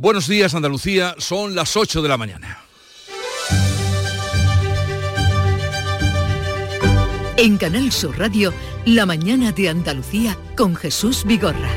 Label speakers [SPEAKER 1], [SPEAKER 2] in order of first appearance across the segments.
[SPEAKER 1] Buenos días Andalucía, son las 8 de la mañana.
[SPEAKER 2] En Canal Sur Radio, La mañana de Andalucía con Jesús Vigorra.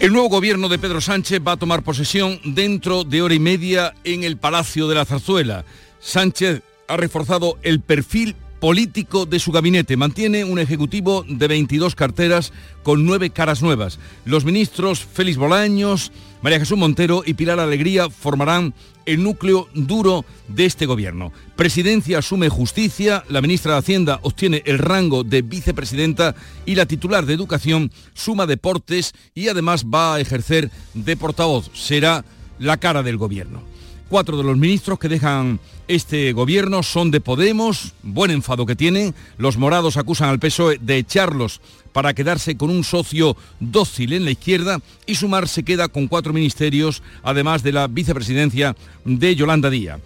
[SPEAKER 1] El nuevo gobierno de Pedro Sánchez va a tomar posesión dentro de hora y media en el Palacio de la Zarzuela. Sánchez ha reforzado el perfil político de su gabinete. Mantiene un ejecutivo de 22 carteras con nueve caras nuevas. Los ministros Félix Bolaños, María Jesús Montero y Pilar Alegría formarán el núcleo duro de este gobierno. Presidencia asume justicia, la ministra de Hacienda obtiene el rango de vicepresidenta y la titular de Educación suma deportes y además va a ejercer de portavoz. Será la cara del gobierno. Cuatro de los ministros que dejan este gobierno son de Podemos, buen enfado que tienen. Los morados acusan al PSOE de echarlos para quedarse con un socio dócil en la izquierda y Sumar se queda con cuatro ministerios, además de la vicepresidencia de Yolanda Díaz.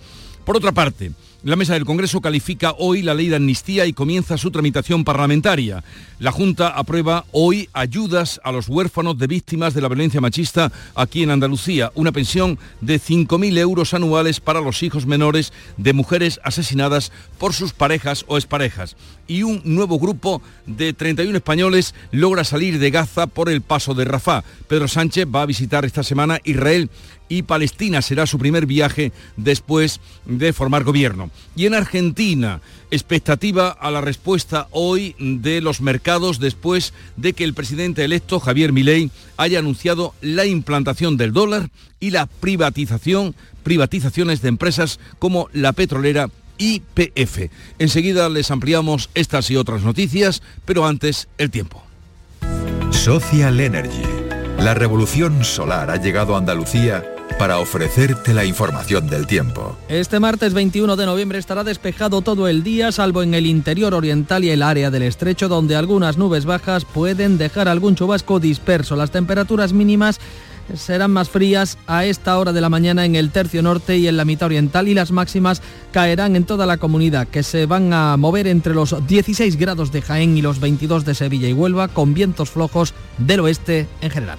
[SPEAKER 1] Por otra parte, la mesa del Congreso califica hoy la ley de amnistía y comienza su tramitación parlamentaria. La Junta aprueba hoy ayudas a los huérfanos de víctimas de la violencia machista aquí en Andalucía, una pensión de 5.000 euros anuales para los hijos menores de mujeres asesinadas por sus parejas o exparejas. Y un nuevo grupo de 31 españoles logra salir de Gaza por el paso de Rafah. Pedro Sánchez va a visitar esta semana Israel y Palestina será su primer viaje después de formar gobierno. Y en Argentina, expectativa a la respuesta hoy de los mercados después de que el presidente electo Javier Milei haya anunciado la implantación del dólar y la privatización, privatizaciones de empresas como la petrolera YPF. Enseguida les ampliamos estas y otras noticias, pero antes el tiempo.
[SPEAKER 3] Social Energy. La revolución solar ha llegado a Andalucía para ofrecerte la información del tiempo.
[SPEAKER 4] Este martes 21 de noviembre estará despejado todo el día, salvo en el interior oriental y el área del estrecho, donde algunas nubes bajas pueden dejar algún chubasco disperso. Las temperaturas mínimas serán más frías a esta hora de la mañana en el tercio norte y en la mitad oriental y las máximas caerán en toda la comunidad, que se van a mover entre los 16 grados de Jaén y los 22 de Sevilla y Huelva, con vientos flojos del oeste en general.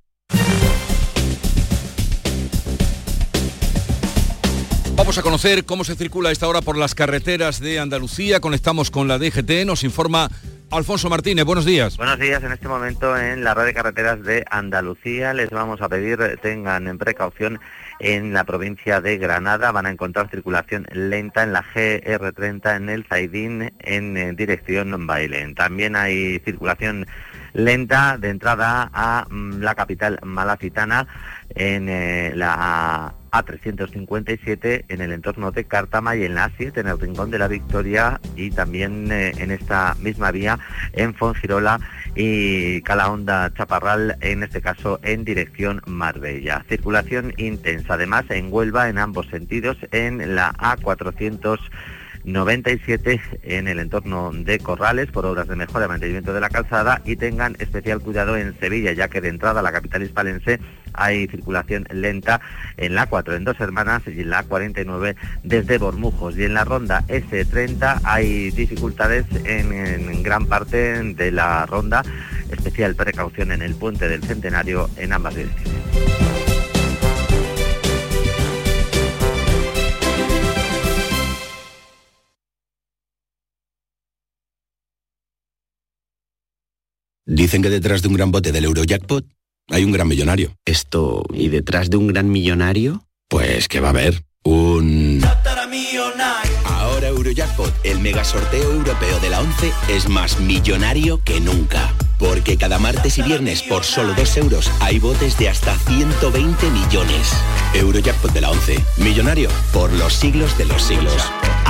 [SPEAKER 1] Vamos a conocer cómo se circula a esta hora por las carreteras de Andalucía. Conectamos con la DGT. Nos informa Alfonso Martínez. Buenos días.
[SPEAKER 5] Buenos días. En este momento en la red de carreteras de Andalucía les vamos a pedir tengan en precaución en la provincia de Granada. Van a encontrar circulación lenta en la GR30 en el Zaidín en eh, dirección Bailén. También hay circulación lenta de entrada a mm, la capital malacitana en eh, la A357 en el entorno de Cártama y en la A7 en el Rincón de la Victoria y también eh, en esta misma vía en Fongirola y Calahonda Chaparral, en este caso en dirección Marbella. Circulación intensa además en Huelva en ambos sentidos en la A400 97 en el entorno de Corrales por obras de mejora y mantenimiento de la calzada y tengan especial cuidado en Sevilla, ya que de entrada a la capital hispalense hay circulación lenta en la 4 en Dos Hermanas y en la 49 desde Bormujos. Y en la ronda S30 hay dificultades en, en gran parte de la ronda, especial precaución en el puente del Centenario en ambas direcciones.
[SPEAKER 6] Dicen que detrás de un gran bote del Eurojackpot hay un gran millonario.
[SPEAKER 7] Esto, ¿y detrás de un gran millonario?
[SPEAKER 6] Pues que va a haber un... Ahora Eurojackpot, el mega sorteo europeo de la 11, es más millonario que nunca. Porque cada martes y viernes por solo 2 euros hay botes de hasta 120 millones. Eurojackpot de la 11, millonario por los siglos de los siglos.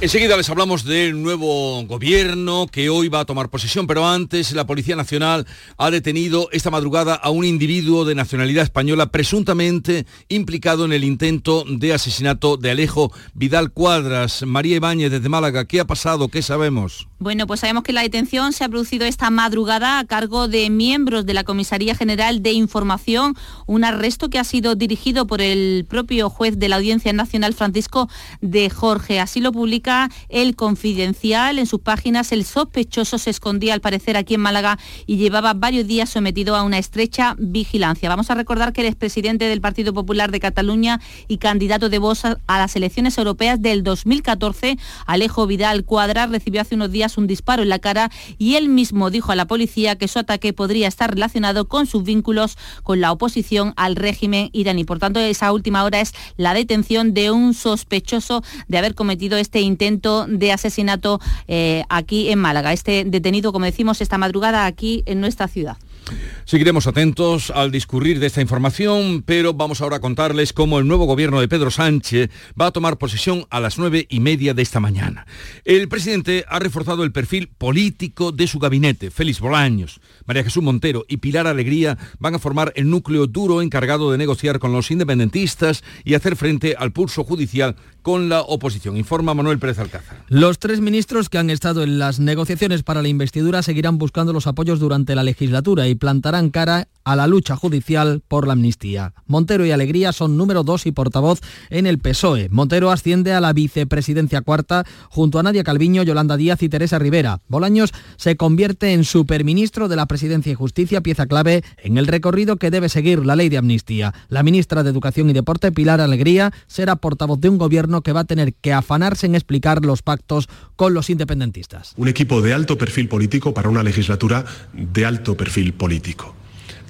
[SPEAKER 1] Enseguida les hablamos del nuevo gobierno que hoy va a tomar posesión, pero antes la Policía Nacional ha detenido esta madrugada a un individuo de nacionalidad española presuntamente implicado en el intento de asesinato de Alejo Vidal Cuadras. María Ibáñez desde Málaga, ¿qué ha pasado? ¿Qué sabemos?
[SPEAKER 8] Bueno, pues sabemos que la detención se ha producido esta madrugada a cargo de miembros de la Comisaría General de Información, un arresto que ha sido dirigido por el propio juez de la Audiencia Nacional Francisco de Jorge. Así lo publica el Confidencial. En sus páginas el sospechoso se escondía al parecer aquí en Málaga y llevaba varios días sometido a una estrecha vigilancia. Vamos a recordar que el expresidente del Partido Popular de Cataluña y candidato de Vox a las elecciones europeas del 2014, Alejo Vidal Cuadra, recibió hace unos días un disparo en la cara y él mismo dijo a la policía que su ataque podría estar relacionado con sus vínculos con la oposición al régimen iraní. Por tanto, esa última hora es la detención de un sospechoso de haber cometido este intento de asesinato eh, aquí en Málaga. Este detenido, como decimos, esta madrugada aquí en nuestra ciudad.
[SPEAKER 1] Seguiremos atentos al discurrir de esta información, pero vamos ahora a contarles cómo el nuevo gobierno de Pedro Sánchez va a tomar posesión a las nueve y media de esta mañana. El presidente ha reforzado el perfil político de su gabinete. Félix Bolaños, María Jesús Montero y Pilar Alegría van a formar el núcleo duro encargado de negociar con los independentistas y hacer frente al pulso judicial con la oposición. Informa Manuel Pérez Alcázar.
[SPEAKER 4] Los tres ministros que han estado en las negociaciones para la investidura seguirán buscando los apoyos durante la legislatura y plantarán cara a la lucha judicial por la amnistía. Montero y Alegría son número dos y portavoz en el PSOE. Montero asciende a la vicepresidencia cuarta junto a Nadia Calviño, Yolanda Díaz y Teresa Rivera. Bolaños se convierte en superministro de la Presidencia y Justicia, pieza clave en el recorrido que debe seguir la ley de amnistía. La ministra de Educación y Deporte, Pilar Alegría, será portavoz de un gobierno que va a tener que afanarse en explicar los pactos con los independentistas.
[SPEAKER 9] Un equipo de alto perfil político para una legislatura de alto perfil político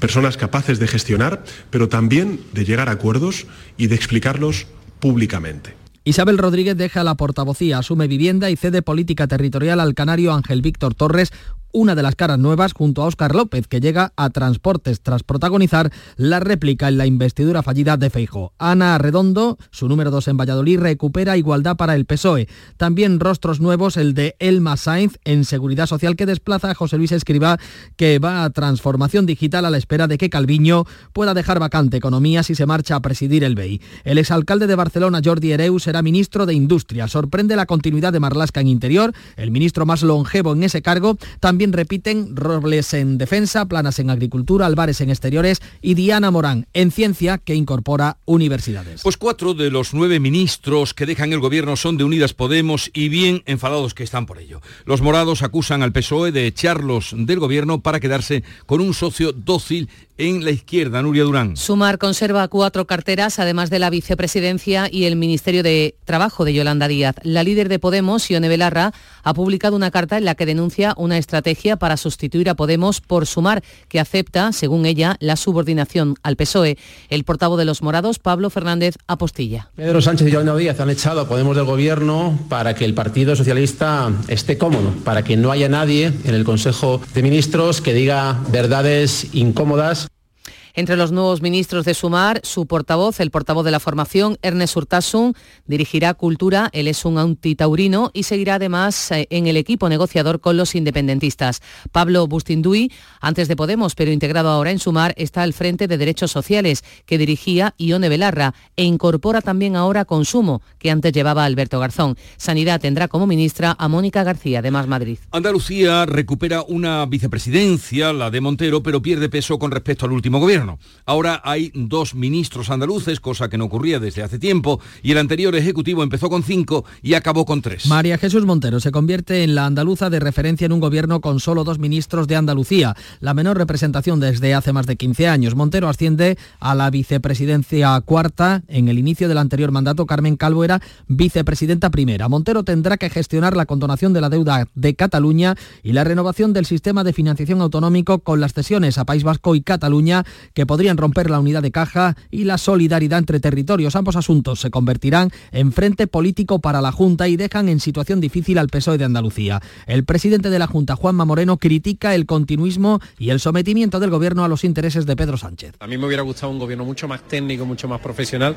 [SPEAKER 9] personas capaces de gestionar, pero también de llegar a acuerdos y de explicarlos públicamente.
[SPEAKER 4] Isabel Rodríguez deja la portavocía, asume vivienda y cede política territorial al canario Ángel Víctor Torres, una de las caras nuevas junto a Óscar López, que llega a Transportes tras protagonizar la réplica en la investidura fallida de Feijo. Ana Redondo, su número dos en Valladolid, recupera igualdad para el PSOE. También rostros nuevos, el de Elma Sainz en Seguridad Social, que desplaza a José Luis Escriba, que va a transformación digital a la espera de que Calviño pueda dejar vacante economía si se marcha a presidir el BEI. El exalcalde de Barcelona, Jordi Hereu, será ministro de Industria. Sorprende la continuidad de Marlasca en Interior, el ministro más longevo en ese cargo. También repiten Robles en defensa, Planas en agricultura, Álvarez en exteriores y Diana Morán en ciencia que incorpora universidades.
[SPEAKER 1] Pues cuatro de los nueve ministros que dejan el gobierno son de Unidas Podemos y bien enfadados que están por ello. Los morados acusan al PSOE de echarlos del gobierno para quedarse con un socio dócil en la izquierda, Nuria Durán.
[SPEAKER 10] Sumar conserva cuatro carteras, además de la vicepresidencia y el Ministerio de Trabajo de Yolanda Díaz. La líder de Podemos, Ione Belarra, ha publicado una carta en la que denuncia una estrategia para sustituir a Podemos por Sumar, que acepta, según ella, la subordinación al PSOE. El portavoz de los morados, Pablo Fernández Apostilla.
[SPEAKER 11] Pedro Sánchez y Yolanda Díaz han echado a Podemos del gobierno para que el Partido Socialista esté cómodo, para que no haya nadie en el Consejo de Ministros que diga verdades incómodas
[SPEAKER 10] entre los nuevos ministros de Sumar, su portavoz, el portavoz de la formación, Ernest Urtasun, dirigirá Cultura, él es un antitaurino y seguirá además eh, en el equipo negociador con los independentistas. Pablo Bustinduy, antes de Podemos, pero integrado ahora en Sumar, está al frente de Derechos Sociales, que dirigía Ione Belarra, e incorpora también ahora Consumo, que antes llevaba Alberto Garzón. Sanidad tendrá como ministra a Mónica García, de Más Madrid.
[SPEAKER 1] Andalucía recupera una vicepresidencia, la de Montero, pero pierde peso con respecto al último gobierno. Ahora hay dos ministros andaluces, cosa que no ocurría desde hace tiempo, y el anterior Ejecutivo empezó con cinco y acabó con tres.
[SPEAKER 4] María Jesús Montero se convierte en la andaluza de referencia en un gobierno con solo dos ministros de Andalucía, la menor representación desde hace más de 15 años. Montero asciende a la vicepresidencia cuarta. En el inicio del anterior mandato, Carmen Calvo era vicepresidenta primera. Montero tendrá que gestionar la condonación de la deuda de Cataluña y la renovación del sistema de financiación autonómico con las cesiones a País Vasco y Cataluña que podrían romper la unidad de caja y la solidaridad entre territorios. Ambos asuntos se convertirán en frente político para la Junta y dejan en situación difícil al PSOE de Andalucía. El presidente de la Junta, Juanma Moreno, critica el continuismo y el sometimiento del gobierno a los intereses de Pedro Sánchez.
[SPEAKER 12] A mí me hubiera gustado un gobierno mucho más técnico, mucho más profesional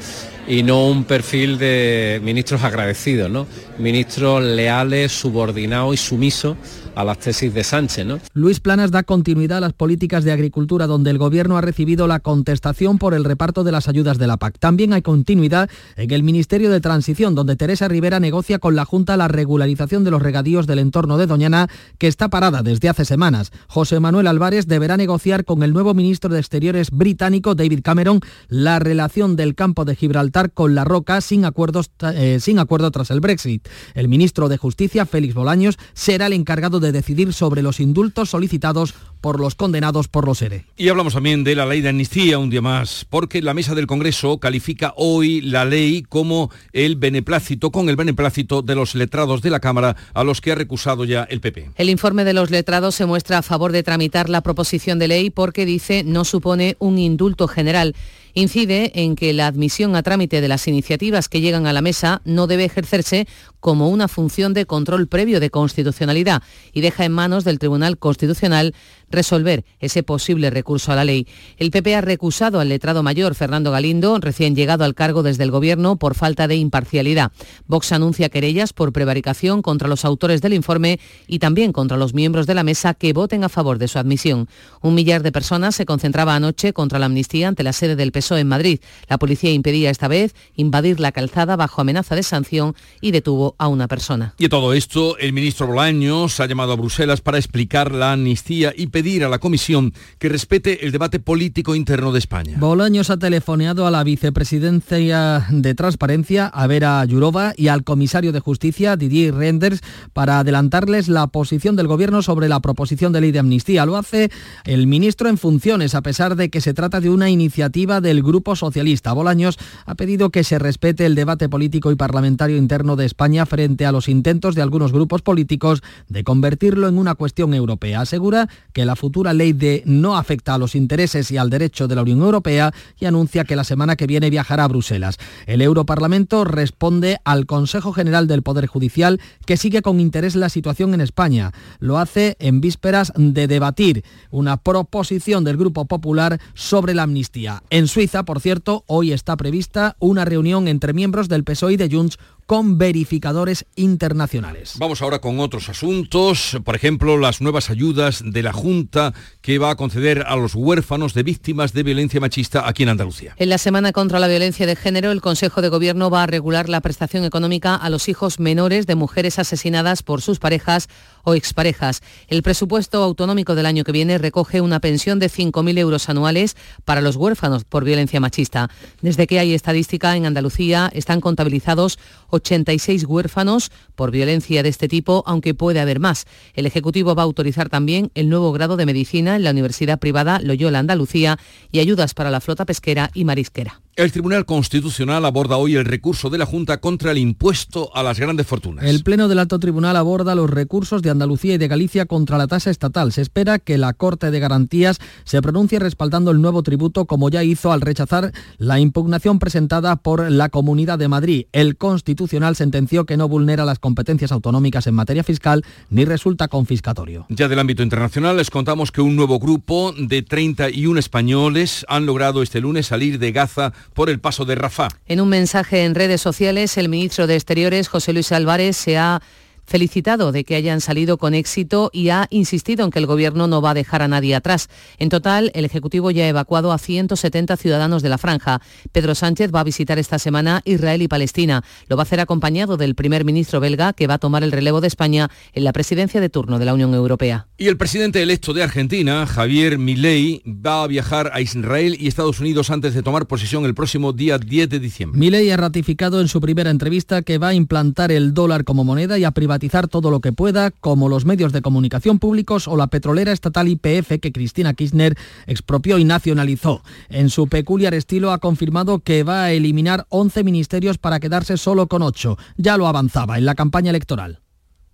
[SPEAKER 12] y no un perfil de ministros agradecidos, ¿no? Ministros leales, subordinados y sumisos a las tesis de Sánchez. ¿no?
[SPEAKER 4] Luis Planas da continuidad a las políticas de agricultura donde el Gobierno ha recibido la contestación por el reparto de las ayudas de la PAC. También hay continuidad en el Ministerio de Transición donde Teresa Rivera negocia con la Junta la regularización de los regadíos del entorno de Doñana que está parada desde hace semanas. José Manuel Álvarez deberá negociar con el nuevo ministro de Exteriores británico David Cameron la relación del campo de Gibraltar con la Roca sin, acuerdos, eh, sin acuerdo tras el Brexit. El ministro de Justicia, Félix Bolaños, será el encargado de decidir sobre los indultos solicitados por los condenados por los ERE.
[SPEAKER 1] Y hablamos también de la ley de amnistía un día más, porque la mesa del Congreso califica hoy la ley como el beneplácito, con el beneplácito de los letrados de la Cámara a los que ha recusado ya el PP.
[SPEAKER 10] El informe de los letrados se muestra a favor de tramitar la proposición de ley porque dice no supone un indulto general incide en que la admisión a trámite de las iniciativas que llegan a la mesa no debe ejercerse como una función de control previo de constitucionalidad y deja en manos del Tribunal Constitucional resolver ese posible recurso a la ley. El PP ha recusado al letrado mayor Fernando Galindo, recién llegado al cargo desde el Gobierno, por falta de imparcialidad. Vox anuncia querellas por prevaricación contra los autores del informe y también contra los miembros de la mesa que voten a favor de su admisión. Un millar de personas se concentraba anoche contra la amnistía ante la sede del PSOE en Madrid. La policía impedía esta vez invadir la calzada bajo amenaza de sanción y detuvo a una persona.
[SPEAKER 1] Y a todo esto, el ministro Bolaños ha llamado a Bruselas para explicar la amnistía y pedir a la Comisión que respete el debate político interno de España.
[SPEAKER 4] Bolaños ha telefoneado a la vicepresidencia de Transparencia, a Vera Yurova, y al comisario de Justicia, Didier Renders, para adelantarles la posición del Gobierno sobre la proposición de ley de amnistía. Lo hace el ministro en funciones, a pesar de que se trata de una iniciativa del Grupo Socialista. Bolaños ha pedido que se respete el debate político y parlamentario interno de España frente a los intentos de algunos grupos políticos de convertirlo en una cuestión europea. Asegura que la futura ley de no afecta a los intereses y al derecho de la Unión Europea y anuncia que la semana que viene viajará a Bruselas. El Europarlamento responde al Consejo General del Poder Judicial que sigue con interés la situación en España. Lo hace en vísperas de debatir una proposición del Grupo Popular sobre la amnistía. En Suiza, por cierto, hoy está prevista una reunión entre miembros del PSOE y de Junts con verificadores internacionales.
[SPEAKER 1] Vamos ahora con otros asuntos, por ejemplo, las nuevas ayudas de la Junta que va a conceder a los huérfanos de víctimas de violencia machista aquí en Andalucía.
[SPEAKER 10] En la Semana contra la Violencia de Género, el Consejo de Gobierno va a regular la prestación económica a los hijos menores de mujeres asesinadas por sus parejas o exparejas. El presupuesto autonómico del año que viene recoge una pensión de 5.000 euros anuales para los huérfanos por violencia machista. Desde que hay estadística en Andalucía están contabilizados 86 huérfanos por violencia de este tipo, aunque puede haber más. El Ejecutivo va a autorizar también el nuevo grado de medicina en la Universidad Privada Loyola Andalucía y ayudas para la flota pesquera y marisquera.
[SPEAKER 1] El Tribunal Constitucional aborda hoy el recurso de la Junta contra el impuesto a las grandes fortunas.
[SPEAKER 4] El Pleno del Alto Tribunal aborda los recursos de Andalucía y de Galicia contra la tasa estatal. Se espera que la Corte de Garantías se pronuncie respaldando el nuevo tributo como ya hizo al rechazar la impugnación presentada por la Comunidad de Madrid. El Constitucional sentenció que no vulnera las competencias autonómicas en materia fiscal ni resulta confiscatorio.
[SPEAKER 1] Ya del ámbito internacional les contamos que un nuevo grupo de 31 españoles han logrado este lunes salir de Gaza por el paso de Rafah.
[SPEAKER 10] En un mensaje en redes sociales, el ministro de Exteriores, José Luis Álvarez, se ha felicitado de que hayan salido con éxito y ha insistido en que el Gobierno no va a dejar a nadie atrás. En total, el Ejecutivo ya ha evacuado a 170 ciudadanos de la franja. Pedro Sánchez va a visitar esta semana Israel y Palestina. Lo va a hacer acompañado del primer ministro belga, que va a tomar el relevo de España en la presidencia de turno de la Unión Europea.
[SPEAKER 1] Y el presidente electo de Argentina, Javier Milei, va a viajar a Israel y Estados Unidos antes de tomar posesión el próximo día 10 de diciembre.
[SPEAKER 4] Milei ha ratificado en su primera entrevista que va a implantar el dólar como moneda y a privatizar todo lo que pueda, como los medios de comunicación públicos o la petrolera estatal IPF que Cristina Kirchner expropió y nacionalizó. En su peculiar estilo ha confirmado que va a eliminar 11 ministerios para quedarse solo con 8. Ya lo avanzaba en la campaña electoral.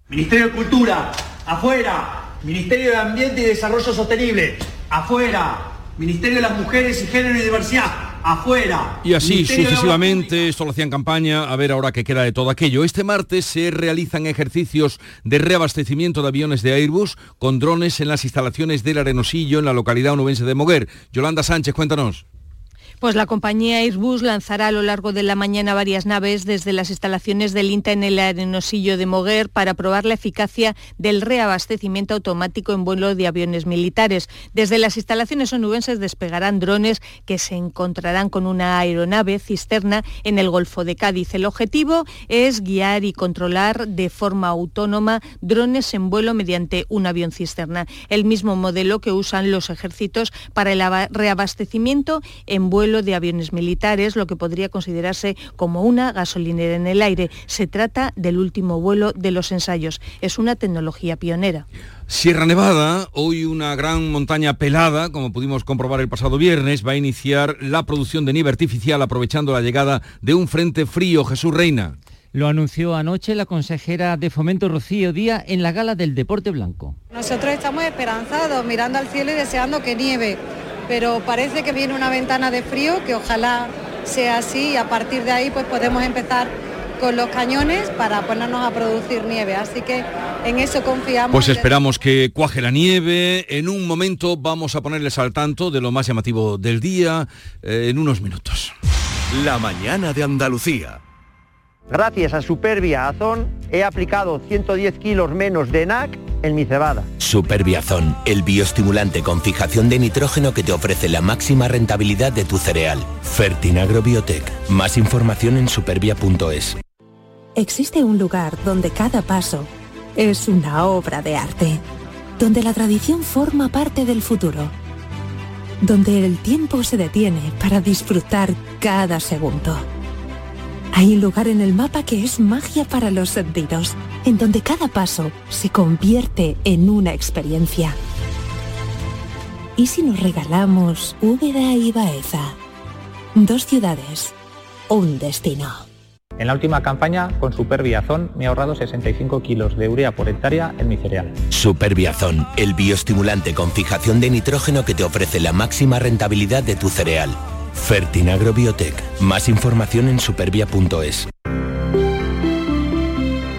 [SPEAKER 13] Ministerio de Cultura, afuera. Ministerio de Ambiente y Desarrollo Sostenible, afuera. Ministerio de las Mujeres y Género y Diversidad, afuera.
[SPEAKER 1] Y así sucesivamente, esto lo hacían campaña, a ver ahora qué queda de todo aquello. Este martes se realizan ejercicios de reabastecimiento de aviones de Airbus con drones en las instalaciones del Arenosillo en la localidad onubense de Moguer. Yolanda Sánchez, cuéntanos.
[SPEAKER 14] Pues la compañía Airbus lanzará a lo largo de la mañana varias naves desde las instalaciones del INTA en el arenosillo de Moguer para probar la eficacia del reabastecimiento automático en vuelo de aviones militares. Desde las instalaciones onubenses despegarán drones que se encontrarán con una aeronave cisterna en el Golfo de Cádiz. El objetivo es guiar y controlar de forma autónoma drones en vuelo mediante un avión cisterna, el mismo modelo que usan los ejércitos para el reabastecimiento en vuelo de aviones militares, lo que podría considerarse como una gasolinera en el aire. Se trata del último vuelo de los ensayos. Es una tecnología pionera.
[SPEAKER 1] Sierra Nevada, hoy una gran montaña pelada, como pudimos comprobar el pasado viernes, va a iniciar la producción de nieve artificial aprovechando la llegada de un frente frío. Jesús Reina.
[SPEAKER 15] Lo anunció anoche la consejera de Fomento Rocío Díaz en la gala del Deporte Blanco.
[SPEAKER 16] Nosotros estamos esperanzados, mirando al cielo y deseando que nieve pero parece que viene una ventana de frío que ojalá sea así y a partir de ahí pues podemos empezar con los cañones para ponernos a producir nieve. Así que en eso confiamos.
[SPEAKER 1] Pues esperamos que cuaje la nieve. En un momento vamos a ponerles al tanto de lo más llamativo del día eh, en unos minutos.
[SPEAKER 17] La mañana de Andalucía.
[SPEAKER 18] Gracias a Superbia Azón he aplicado 110 kilos menos de NAC en mi cebada.
[SPEAKER 6] Superbiazón, el bioestimulante con fijación de nitrógeno que te ofrece la máxima rentabilidad de tu cereal. Fertinagro Biotech. Más información en supervia.es.
[SPEAKER 19] Existe un lugar donde cada paso es una obra de arte, donde la tradición forma parte del futuro, donde el tiempo se detiene para disfrutar cada segundo hay un lugar en el mapa que es magia para los sentidos, en donde cada paso se convierte en una experiencia. ¿Y si nos regalamos Úbeda y Baeza? Dos ciudades, un destino.
[SPEAKER 20] En la última campaña, con Superbiazón, me he ahorrado 65 kilos de urea por hectárea en mi cereal.
[SPEAKER 6] Superbiazón, el bioestimulante con fijación de nitrógeno que te ofrece la máxima rentabilidad de tu cereal. Fertinagro Biotech. Más información en supervia.es.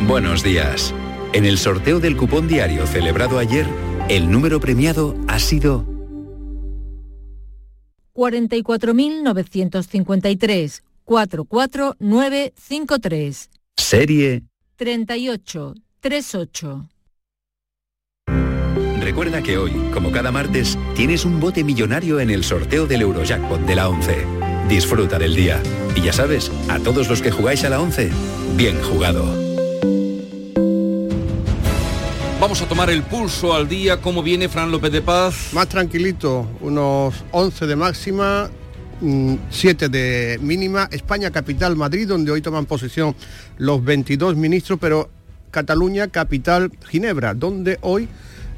[SPEAKER 21] Buenos días. En el sorteo del cupón diario celebrado ayer, el número premiado ha sido
[SPEAKER 14] 44.953 44953.
[SPEAKER 21] Serie
[SPEAKER 14] 3838.
[SPEAKER 21] Recuerda que hoy, como cada martes, tienes un bote millonario en el sorteo del Eurojackpot de la 11. Disfruta del día. Y ya sabes, a todos los que jugáis a la 11, bien jugado.
[SPEAKER 1] Vamos a tomar el pulso al día. ¿Cómo viene Fran López de Paz?
[SPEAKER 22] Más tranquilito, unos 11 de máxima, 7 mm, de mínima. España capital Madrid, donde hoy toman posesión los 22 ministros, pero Cataluña capital Ginebra, donde hoy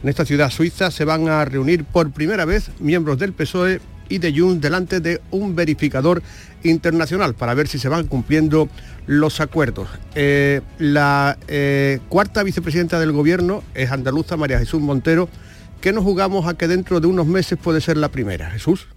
[SPEAKER 22] en esta ciudad suiza se van a reunir por primera vez miembros del PSOE y de Junts delante de un verificador internacional para ver si se van cumpliendo los acuerdos. Eh, la eh, cuarta vicepresidenta del gobierno es andaluza María Jesús Montero, que nos jugamos a que dentro de unos meses puede ser la primera. Jesús.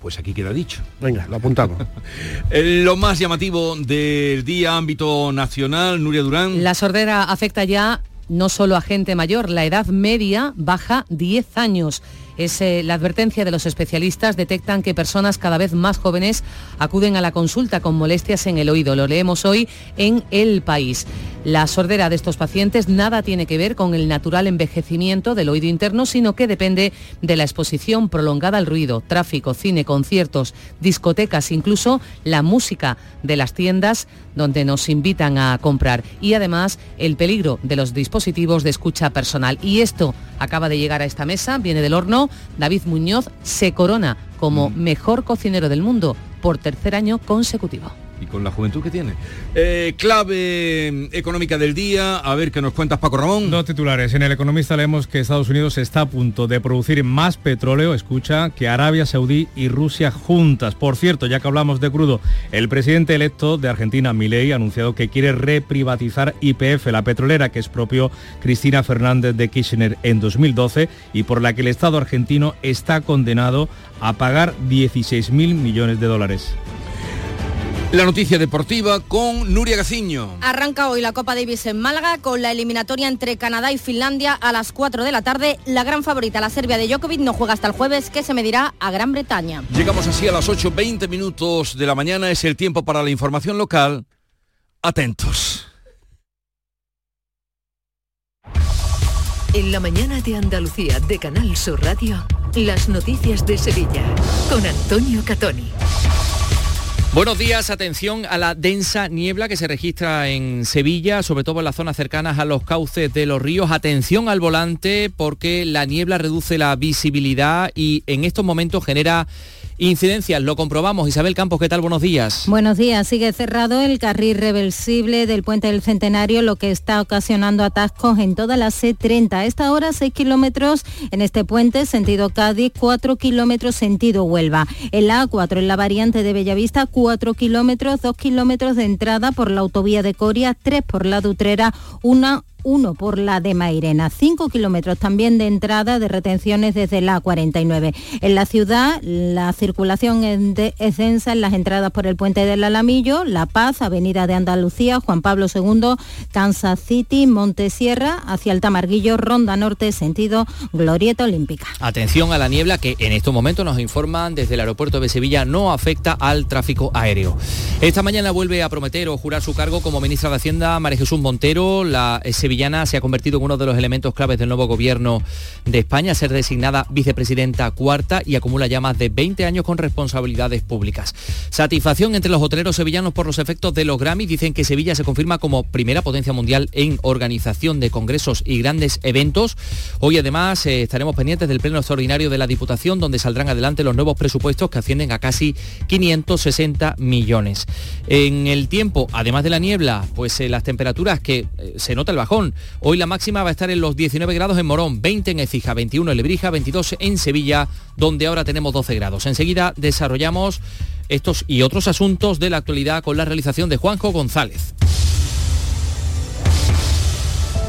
[SPEAKER 1] Pues aquí queda dicho.
[SPEAKER 22] Venga, lo apuntamos.
[SPEAKER 1] lo más llamativo del día ámbito nacional, Nuria Durán.
[SPEAKER 10] La sordera afecta ya no solo a gente mayor, la edad media baja 10 años. Es eh, la advertencia de los especialistas. Detectan que personas cada vez más jóvenes acuden a la consulta con molestias en el oído. Lo leemos hoy en El País. La sordera de estos pacientes nada tiene que ver con el natural envejecimiento del oído interno, sino que depende de la exposición prolongada al ruido, tráfico, cine, conciertos, discotecas, incluso la música de las tiendas donde nos invitan a comprar. Y además el peligro de los dispositivos de escucha personal. Y esto acaba de llegar a esta mesa, viene del horno. David Muñoz se corona como mm. mejor cocinero del mundo por tercer año consecutivo.
[SPEAKER 1] Y con la juventud que tiene. Eh, clave mm, económica del día, a ver qué nos cuentas Paco Ramón.
[SPEAKER 23] Dos titulares. En el Economista leemos que Estados Unidos está a punto de producir más petróleo, escucha, que Arabia Saudí y Rusia juntas. Por cierto, ya que hablamos de crudo, el presidente electo de Argentina, Milei, ha anunciado que quiere reprivatizar YPF, la petrolera que es propio Cristina Fernández de Kirchner en 2012 y por la que el Estado argentino está condenado a pagar 16 mil millones de dólares.
[SPEAKER 1] La noticia deportiva con Nuria Gaciño.
[SPEAKER 24] Arranca hoy la Copa Davis en Málaga con la eliminatoria entre Canadá y Finlandia a las 4 de la tarde. La gran favorita, la Serbia de Djokovic, no juega hasta el jueves, que se medirá a Gran Bretaña.
[SPEAKER 1] Llegamos así a las 8.20 minutos de la mañana. Es el tiempo para la información local. Atentos.
[SPEAKER 2] En la mañana de Andalucía de Canal Sur Radio, las noticias de Sevilla con Antonio Catoni.
[SPEAKER 25] Buenos días, atención a la densa niebla que se registra en Sevilla, sobre todo en las zonas cercanas a los cauces de los ríos. Atención al volante porque la niebla reduce la visibilidad y en estos momentos genera Incidencias, lo comprobamos. Isabel Campos, ¿qué tal? Buenos días.
[SPEAKER 26] Buenos días. Sigue cerrado el carril reversible del puente del Centenario, lo que está ocasionando atascos en toda la C30. A esta hora, 6 kilómetros en este puente, sentido Cádiz, 4 kilómetros sentido Huelva. En la A4, en la variante de Bellavista, 4 kilómetros, 2 kilómetros de entrada por la autovía de Coria, 3 por la Dutrera, una uno por la de Mairena, 5 kilómetros también de entrada de retenciones desde la 49. En la ciudad la circulación es densa en las entradas por el puente del Alamillo, La Paz, Avenida de Andalucía, Juan Pablo II, Kansas City, Montesierra, hacia el Tamarguillo, Ronda Norte, sentido Glorieta Olímpica.
[SPEAKER 25] Atención a la niebla que en estos momentos nos informan desde el aeropuerto de Sevilla no afecta al tráfico aéreo. Esta mañana vuelve a prometer o jurar su cargo como ministra de Hacienda María Jesús Montero, la sevillana se ha convertido en uno de los elementos claves del nuevo gobierno de España, ser designada vicepresidenta cuarta y acumula ya más de 20 años con responsabilidades públicas. Satisfacción entre los hoteleros sevillanos por los efectos de los Grammy. Dicen que Sevilla se confirma como primera potencia mundial en organización de congresos y grandes eventos. Hoy además eh, estaremos pendientes del pleno extraordinario de la Diputación, donde saldrán adelante los nuevos presupuestos que ascienden a casi 560 millones. En el tiempo, además de la niebla, pues eh, las temperaturas que eh, se nota el bajón Hoy la máxima va a estar en los 19 grados en Morón, 20 en Ecija, 21 en Lebrija, 22 en Sevilla, donde ahora tenemos 12 grados. Enseguida desarrollamos estos y otros asuntos de la actualidad con la realización de Juanjo González.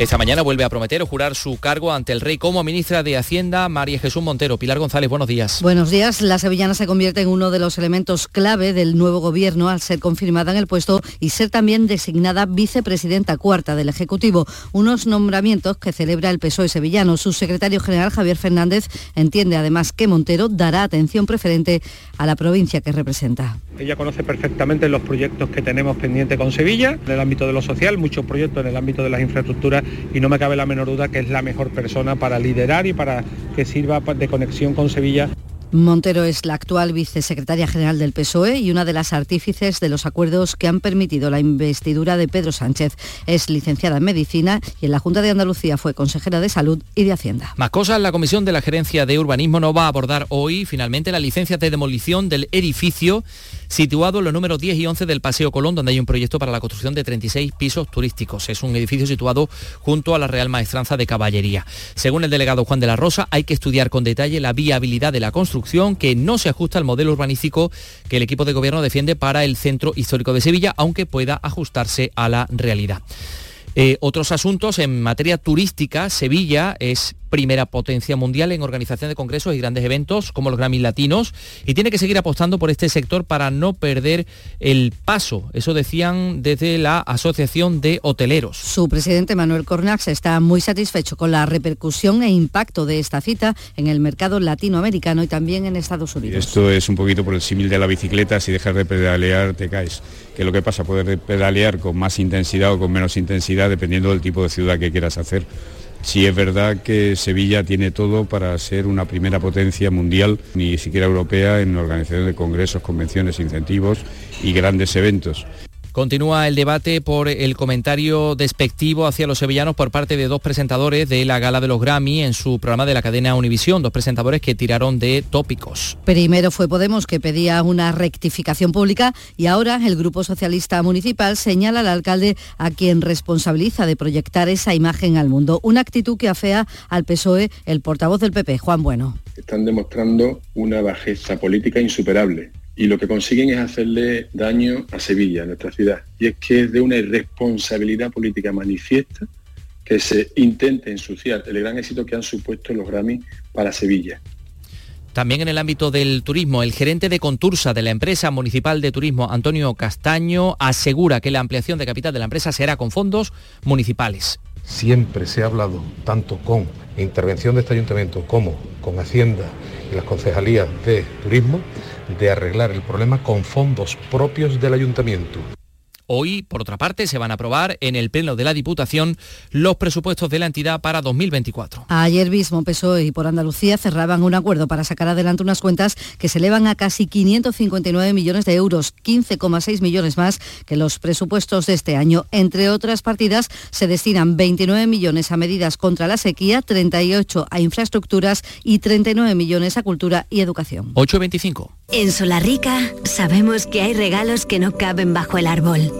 [SPEAKER 25] Esta mañana vuelve a prometer o jurar su cargo ante el rey como ministra de Hacienda, María Jesús Montero. Pilar González, buenos días.
[SPEAKER 26] Buenos días. La sevillana se convierte en uno de los elementos clave del nuevo gobierno al ser confirmada en el puesto y ser también designada vicepresidenta cuarta del Ejecutivo. Unos nombramientos que celebra el PSOE sevillano. Su secretario general, Javier Fernández, entiende además que Montero dará atención preferente a la provincia que representa.
[SPEAKER 27] Ella conoce perfectamente los proyectos que tenemos pendientes con Sevilla, en el ámbito de lo social, muchos proyectos en el ámbito de las infraestructuras y no me cabe la menor duda que es la mejor persona para liderar y para que sirva de conexión con Sevilla.
[SPEAKER 26] Montero es la actual vicesecretaria general del PSOE y una de las artífices de los acuerdos que han permitido la investidura de Pedro Sánchez. Es licenciada en Medicina y en la Junta de Andalucía fue consejera de Salud y de Hacienda.
[SPEAKER 25] Más cosas, la Comisión de la Gerencia de Urbanismo no va a abordar hoy finalmente la licencia de demolición del edificio situado en los números 10 y 11 del Paseo Colón, donde hay un proyecto para la construcción de 36 pisos turísticos. Es un edificio situado junto a la Real Maestranza de Caballería. Según el delegado Juan de la Rosa, hay que estudiar con detalle la viabilidad de la construcción que no se ajusta al modelo urbanístico que el equipo de gobierno defiende para el centro histórico de Sevilla, aunque pueda ajustarse a la realidad. Eh, otros asuntos en materia turística, Sevilla es primera potencia mundial en organización de congresos y grandes eventos como los Grammy Latinos y tiene que seguir apostando por este sector para no perder el paso. Eso decían desde la Asociación de Hoteleros.
[SPEAKER 26] Su presidente Manuel Cornax está muy satisfecho con la repercusión e impacto de esta cita en el mercado latinoamericano y también en Estados Unidos.
[SPEAKER 28] Esto es un poquito por el símil de la bicicleta, si dejas de pedalear te caes. ¿Qué es lo que pasa? Poder pedalear con más intensidad o con menos intensidad dependiendo del tipo de ciudad que quieras hacer Sí es verdad que Sevilla tiene todo para ser una primera potencia mundial, ni siquiera europea, en organización de congresos, convenciones, incentivos y grandes eventos.
[SPEAKER 25] Continúa el debate por el comentario despectivo hacia los sevillanos por parte de dos presentadores de la gala de los Grammy en su programa de la cadena Univisión, dos presentadores que tiraron de tópicos.
[SPEAKER 29] Primero fue Podemos que pedía una rectificación pública y ahora el Grupo Socialista Municipal señala al alcalde a quien responsabiliza de proyectar esa imagen al mundo, una actitud que afea al PSOE el portavoz del PP, Juan Bueno.
[SPEAKER 30] Están demostrando una bajeza política insuperable y lo que consiguen es hacerle daño a Sevilla, a nuestra ciudad. Y es que es de una irresponsabilidad política manifiesta que se intente ensuciar el gran éxito que han supuesto los Grammy para Sevilla.
[SPEAKER 25] También en el ámbito del turismo, el gerente de Contursa de la empresa municipal de turismo, Antonio Castaño, asegura que la ampliación de capital de la empresa será con fondos municipales.
[SPEAKER 31] Siempre se ha hablado, tanto con intervención de este ayuntamiento como con Hacienda y las concejalías de turismo, de arreglar el problema con fondos propios del ayuntamiento.
[SPEAKER 25] Hoy, por otra parte, se van a aprobar en el Pleno de la Diputación los presupuestos de la entidad para 2024.
[SPEAKER 29] Ayer mismo PSOE y por Andalucía cerraban un acuerdo para sacar adelante unas cuentas que se elevan a casi 559 millones de euros, 15,6 millones más que los presupuestos de este año. Entre otras partidas, se destinan 29 millones a medidas contra la sequía, 38 a infraestructuras y 39 millones a cultura y educación.
[SPEAKER 25] 8.25.
[SPEAKER 32] En Solarrica sabemos que hay regalos que no caben bajo el árbol.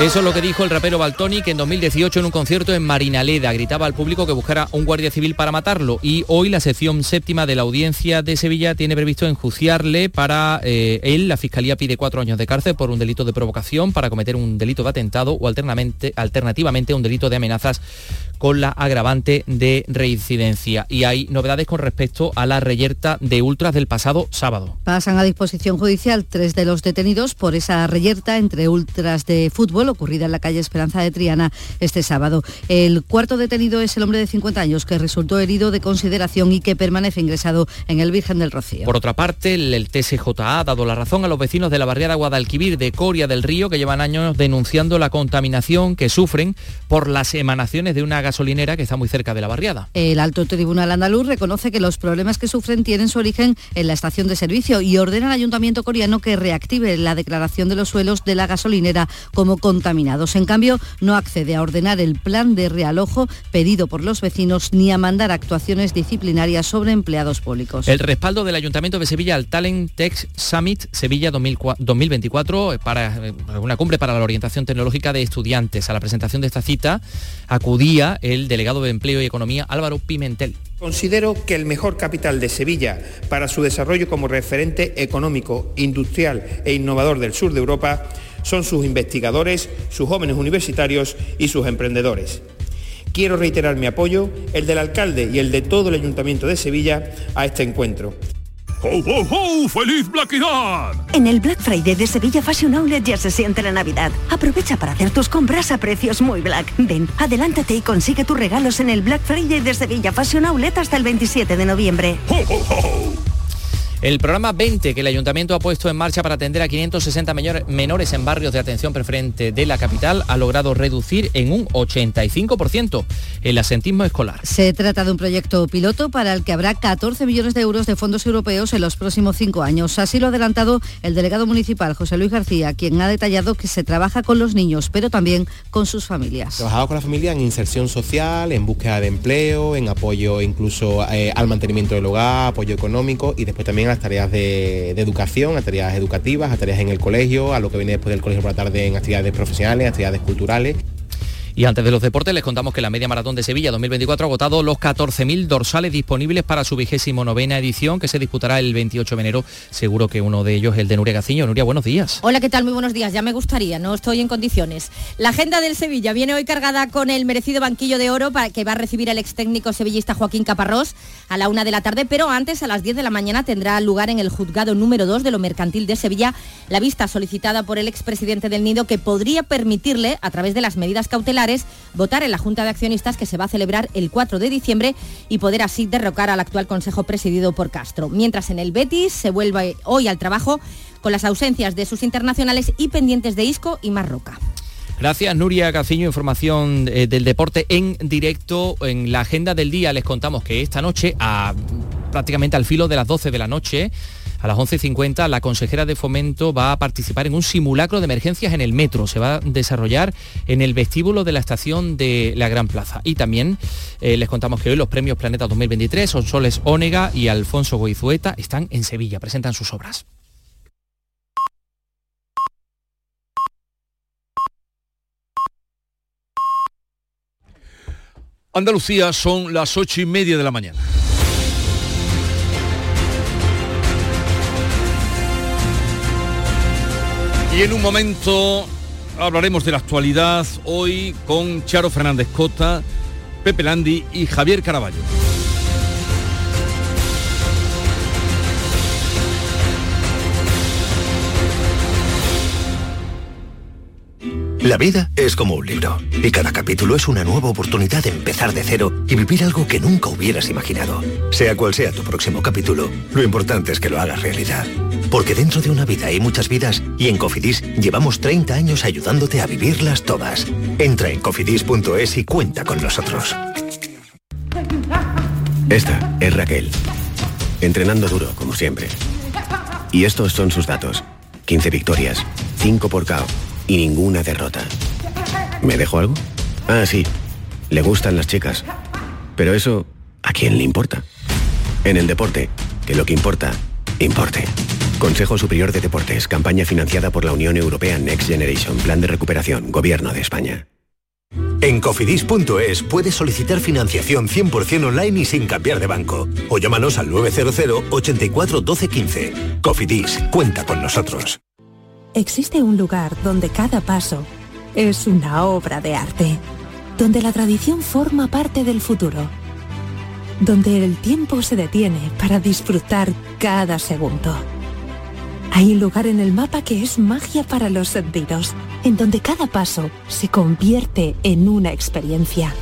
[SPEAKER 25] Eso es lo que dijo el rapero Baltoni, que en 2018 en un concierto en Marinaleda gritaba al público que buscara un guardia civil para matarlo. Y hoy la sección séptima de la audiencia de Sevilla tiene previsto enjuiciarle para eh, él. La Fiscalía pide cuatro años de cárcel por un delito de provocación para cometer un delito de atentado o alternativamente un delito de amenazas con la agravante de reincidencia. Y hay novedades con respecto a la reyerta de ultras del pasado sábado.
[SPEAKER 29] Pasan a disposición judicial tres de los detenidos por esa reyerta entre ultras de fútbol ocurrida en la calle Esperanza de Triana este sábado. El cuarto detenido es el hombre de 50 años que resultó herido de consideración y que permanece ingresado en el Virgen del Rocío.
[SPEAKER 25] Por otra parte, el TSJA ha dado la razón a los vecinos de la barriada Guadalquivir de Coria del Río que llevan años denunciando la contaminación que sufren por las emanaciones de una gasolinera que está muy cerca de la barriada.
[SPEAKER 29] El alto tribunal andaluz reconoce que los problemas que sufren tienen su origen en la estación de servicio y ordena al ayuntamiento coreano que reactive la declaración de los suelos de la gasolinera como contaminados. En cambio, no accede a ordenar el plan de realojo pedido por los vecinos ni a mandar actuaciones disciplinarias sobre empleados públicos.
[SPEAKER 25] El respaldo del Ayuntamiento de Sevilla al Talent Tech Summit Sevilla 2024 eh, para eh, una cumbre para la orientación tecnológica de estudiantes. A la presentación de esta cita acudía el delegado de Empleo y Economía Álvaro Pimentel.
[SPEAKER 33] Considero que el mejor capital de Sevilla para su desarrollo como referente económico, industrial e innovador del sur de Europa son sus investigadores, sus jóvenes universitarios y sus emprendedores. Quiero reiterar mi apoyo, el del alcalde y el de todo el Ayuntamiento de Sevilla, a este encuentro.
[SPEAKER 34] ¡Ho, ho, ho! ¡Feliz Blackidad!
[SPEAKER 35] En el Black Friday de Sevilla Fashion Outlet ya se siente la Navidad. Aprovecha para hacer tus compras a precios muy black. Ven, adelántate y consigue tus regalos en el Black Friday de Sevilla Fashion Outlet hasta el 27 de noviembre.
[SPEAKER 34] ¡Ho, ho, ho!
[SPEAKER 25] El programa 20 que el ayuntamiento ha puesto en marcha para atender a 560 menores en barrios de atención preferente de la capital ha logrado reducir en un 85% el asentismo escolar.
[SPEAKER 29] Se trata de un proyecto piloto para el que habrá 14 millones de euros de fondos europeos en los próximos cinco años. Así lo ha adelantado el delegado municipal José Luis García, quien ha detallado que se trabaja con los niños, pero también con sus familias.
[SPEAKER 36] Trabajado con la familia en inserción social, en búsqueda de empleo, en apoyo incluso eh, al mantenimiento del hogar, apoyo económico y después también a las tareas de, de, educación, a tareas educativas, a tareas en el colegio, a lo que viene después del colegio por la tarde en actividades profesionales, actividades culturales.
[SPEAKER 25] Y antes de los deportes les contamos que la media maratón de Sevilla 2024 ha agotado los 14.000 dorsales disponibles para su vigésimo novena edición que se disputará el 28 de enero. Seguro que uno de ellos es el de Nuria Gaciño. Nuria, buenos días.
[SPEAKER 24] Hola, ¿qué tal? Muy buenos días. Ya me gustaría, no estoy en condiciones. La agenda del Sevilla viene hoy cargada con el merecido banquillo de oro para que va a recibir el ex técnico sevillista Joaquín Caparrós a la una de la tarde, pero antes a las 10 de la mañana tendrá lugar en el juzgado número 2 de lo mercantil de Sevilla la vista solicitada por el expresidente del Nido que podría permitirle, a través de las medidas cautelares, votar en la Junta de Accionistas que se va a celebrar el 4 de diciembre y poder así derrocar al actual Consejo presidido por Castro. Mientras en el Betis se vuelve hoy al trabajo con las ausencias de sus internacionales y pendientes de Isco y Marroca.
[SPEAKER 25] Gracias, Nuria Caciño. Información eh, del deporte en directo. En la agenda del día les contamos que esta noche, a, prácticamente al filo de las 12 de la noche, a las 11.50 la consejera de fomento va a participar en un simulacro de emergencias en el metro. Se va a desarrollar en el vestíbulo de la estación de la Gran Plaza. Y también eh, les contamos que hoy los premios Planeta 2023, Sonsoles Ónega y Alfonso Goizueta, están en Sevilla, presentan sus obras.
[SPEAKER 1] Andalucía son las ocho y media de la mañana. Y en un momento hablaremos de la actualidad hoy con Charo Fernández Cota, Pepe Landi y Javier Caraballo.
[SPEAKER 37] La vida es como un libro y cada capítulo es una nueva oportunidad de empezar de cero y vivir algo que nunca hubieras imaginado. Sea cual sea tu próximo capítulo, lo importante es que lo hagas realidad. Porque dentro de una vida hay muchas vidas y en Cofidis llevamos 30 años ayudándote a vivirlas todas. Entra en cofidis.es y cuenta con nosotros.
[SPEAKER 38] Esta es Raquel. Entrenando duro, como siempre. Y estos son sus datos. 15 victorias, 5 por KO y ninguna derrota. ¿Me dejo algo? Ah, sí. Le gustan las chicas. Pero eso, ¿a quién le importa? En el deporte, que lo que importa, importe. Consejo Superior de Deportes, campaña financiada por la Unión Europea Next Generation, Plan de Recuperación, Gobierno de España.
[SPEAKER 39] En cofidis.es puedes solicitar financiación 100% online y sin cambiar de banco. O llámanos al 900 84 12 15. Cofidis, cuenta con nosotros.
[SPEAKER 40] Existe un lugar donde cada paso es una obra de arte, donde la tradición forma parte del futuro, donde el tiempo se detiene para disfrutar cada segundo. Hay un lugar en el mapa que es magia para los sentidos, en donde cada paso se convierte en una experiencia.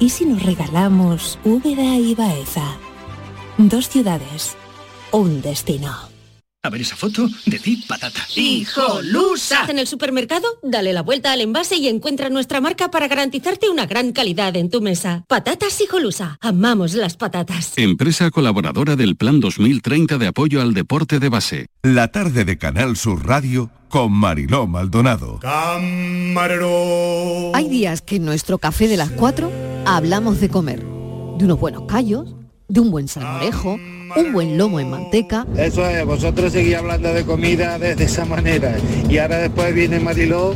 [SPEAKER 40] ¿Y si nos regalamos Úbeda y Baeza? Dos ciudades, un destino.
[SPEAKER 41] A ver esa foto, decid patata.
[SPEAKER 42] ¡Hijolusa! En el supermercado, dale la vuelta al envase y encuentra nuestra marca para garantizarte una gran calidad en tu mesa. Patatas Hijolusa. Amamos las patatas.
[SPEAKER 43] Empresa colaboradora del Plan 2030 de apoyo al deporte de base.
[SPEAKER 44] La tarde de Canal Sur Radio con Mariló Maldonado.
[SPEAKER 45] Camarero. Hay días que en nuestro café de las 4 hablamos de comer, de unos buenos callos, de un buen salmorejo un buen lomo en manteca.
[SPEAKER 46] Eso es, vosotros seguís hablando de comida de, de esa manera. Y ahora después viene Mariló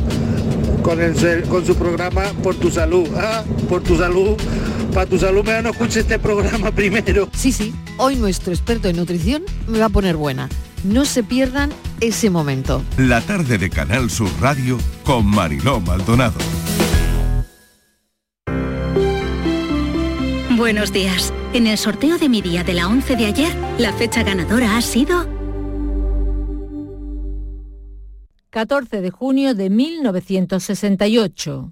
[SPEAKER 46] con, el, con su programa Por tu salud. ¿ah? Por tu salud. Para tu salud, mejor no escuche este programa primero.
[SPEAKER 45] Sí, sí. Hoy nuestro experto en nutrición me va a poner buena. No se pierdan ese momento.
[SPEAKER 44] La tarde de Canal Sur Radio con Mariló Maldonado.
[SPEAKER 47] Buenos días. En el sorteo de mi día de la 11 de ayer, la fecha ganadora ha sido
[SPEAKER 26] 14 de junio de 1968.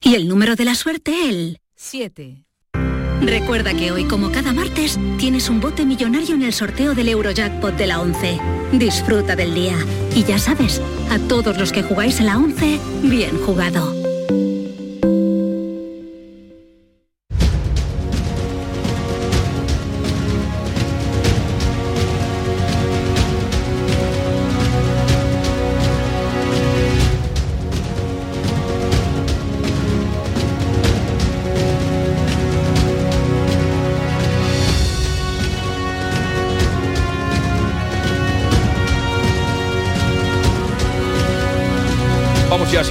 [SPEAKER 47] Y el número de la suerte, el
[SPEAKER 26] 7.
[SPEAKER 47] Recuerda que hoy, como cada martes, tienes un bote millonario en el sorteo del Eurojackpot de la 11. Disfruta del día. Y ya sabes, a todos los que jugáis en la 11, bien jugado.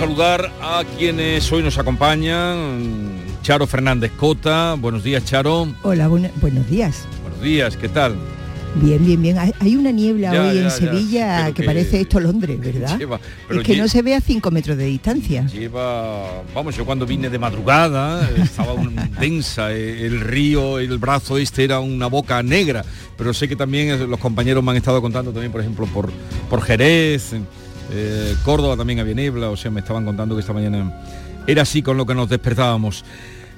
[SPEAKER 1] Saludar a quienes hoy nos acompañan. Charo Fernández Cota, buenos días Charo.
[SPEAKER 48] Hola, buenos días.
[SPEAKER 1] Buenos días, ¿qué tal?
[SPEAKER 48] Bien, bien, bien. Hay una niebla hoy en Sevilla que, parece esto Londres, ¿verdad? es que no se ve a cinco metros de distancia.
[SPEAKER 1] Lleva, vamos, yo cuando vine de madrugada estaba densa, eh, el río, el brazo este era una boca negra, pero sé que también los compañeros me han estado contando también, por ejemplo, por, por Jerez, eh, Córdoba también había niebla, o sea, me estaban contando que esta mañana era así con lo que nos despertábamos.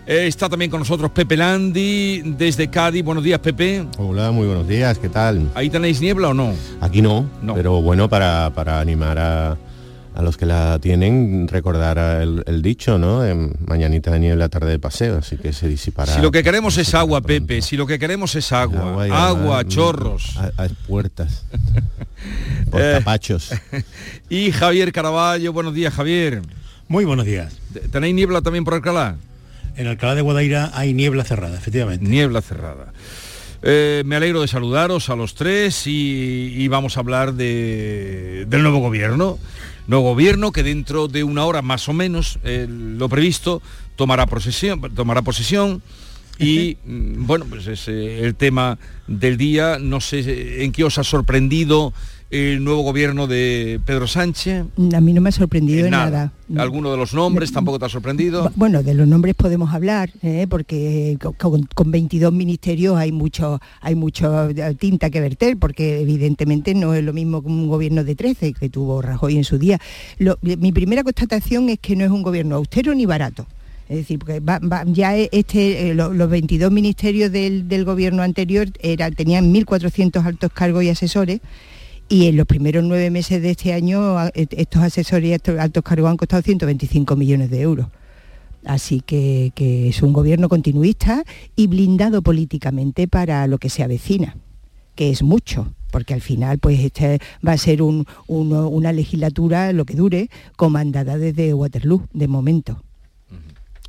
[SPEAKER 1] Eh, está también con nosotros Pepe Landi desde Cádiz. Buenos días, Pepe.
[SPEAKER 49] Hola, muy buenos días, ¿qué tal?
[SPEAKER 1] ¿Ahí tenéis niebla o no?
[SPEAKER 49] Aquí no, pero bueno, para, animar a, los que la tienen, recordar el, dicho, ¿no? mañanita de niebla, tarde de paseo, así que se disipará.
[SPEAKER 1] Si lo que queremos es agua, Pepe, si lo que queremos es agua, agua, chorros.
[SPEAKER 49] A, puertas. por capachos.
[SPEAKER 1] y Javier Caraballo, buenos días, Javier.
[SPEAKER 50] Muy buenos días.
[SPEAKER 1] ¿Tenéis niebla también por Alcalá?
[SPEAKER 50] En Alcalá de Guadaira hay niebla cerrada, efectivamente.
[SPEAKER 1] Niebla cerrada. Eh, me alegro de saludaros a los tres y, vamos a hablar de, del nuevo gobierno. Nuevo gobierno que dentro de una hora más o menos, lo previsto, tomará posesión, tomará posesión y mm, bueno, pues es eh, el tema del día. No sé en qué os ha sorprendido el nuevo gobierno de Pedro Sánchez?
[SPEAKER 48] A mí no me ha sorprendido en nada.
[SPEAKER 1] ¿Alguno de los nombres tampoco te ha sorprendido?
[SPEAKER 48] Bueno, de los nombres podemos hablar, ¿eh? porque con, 22 ministerios hay mucho, hay mucho eh, tinta que verter, porque evidentemente no es lo mismo que un gobierno de 13 que tuvo Rajoy en su día. mi primera constatación es que no es un gobierno austero ni barato. Es decir, porque ya este, eh, los 22 ministerios del, del gobierno anterior era, tenían 1.400 altos cargos y asesores y en los primeros nueve meses de este año e, estos asesores y estos altos cargos han costado 125 millones de euros. Así que, es un gobierno continuista y blindado políticamente para lo que se avecina, que es mucho, porque al final pues este va a ser una legislatura, lo que dure, comandada desde Waterloo, de momento.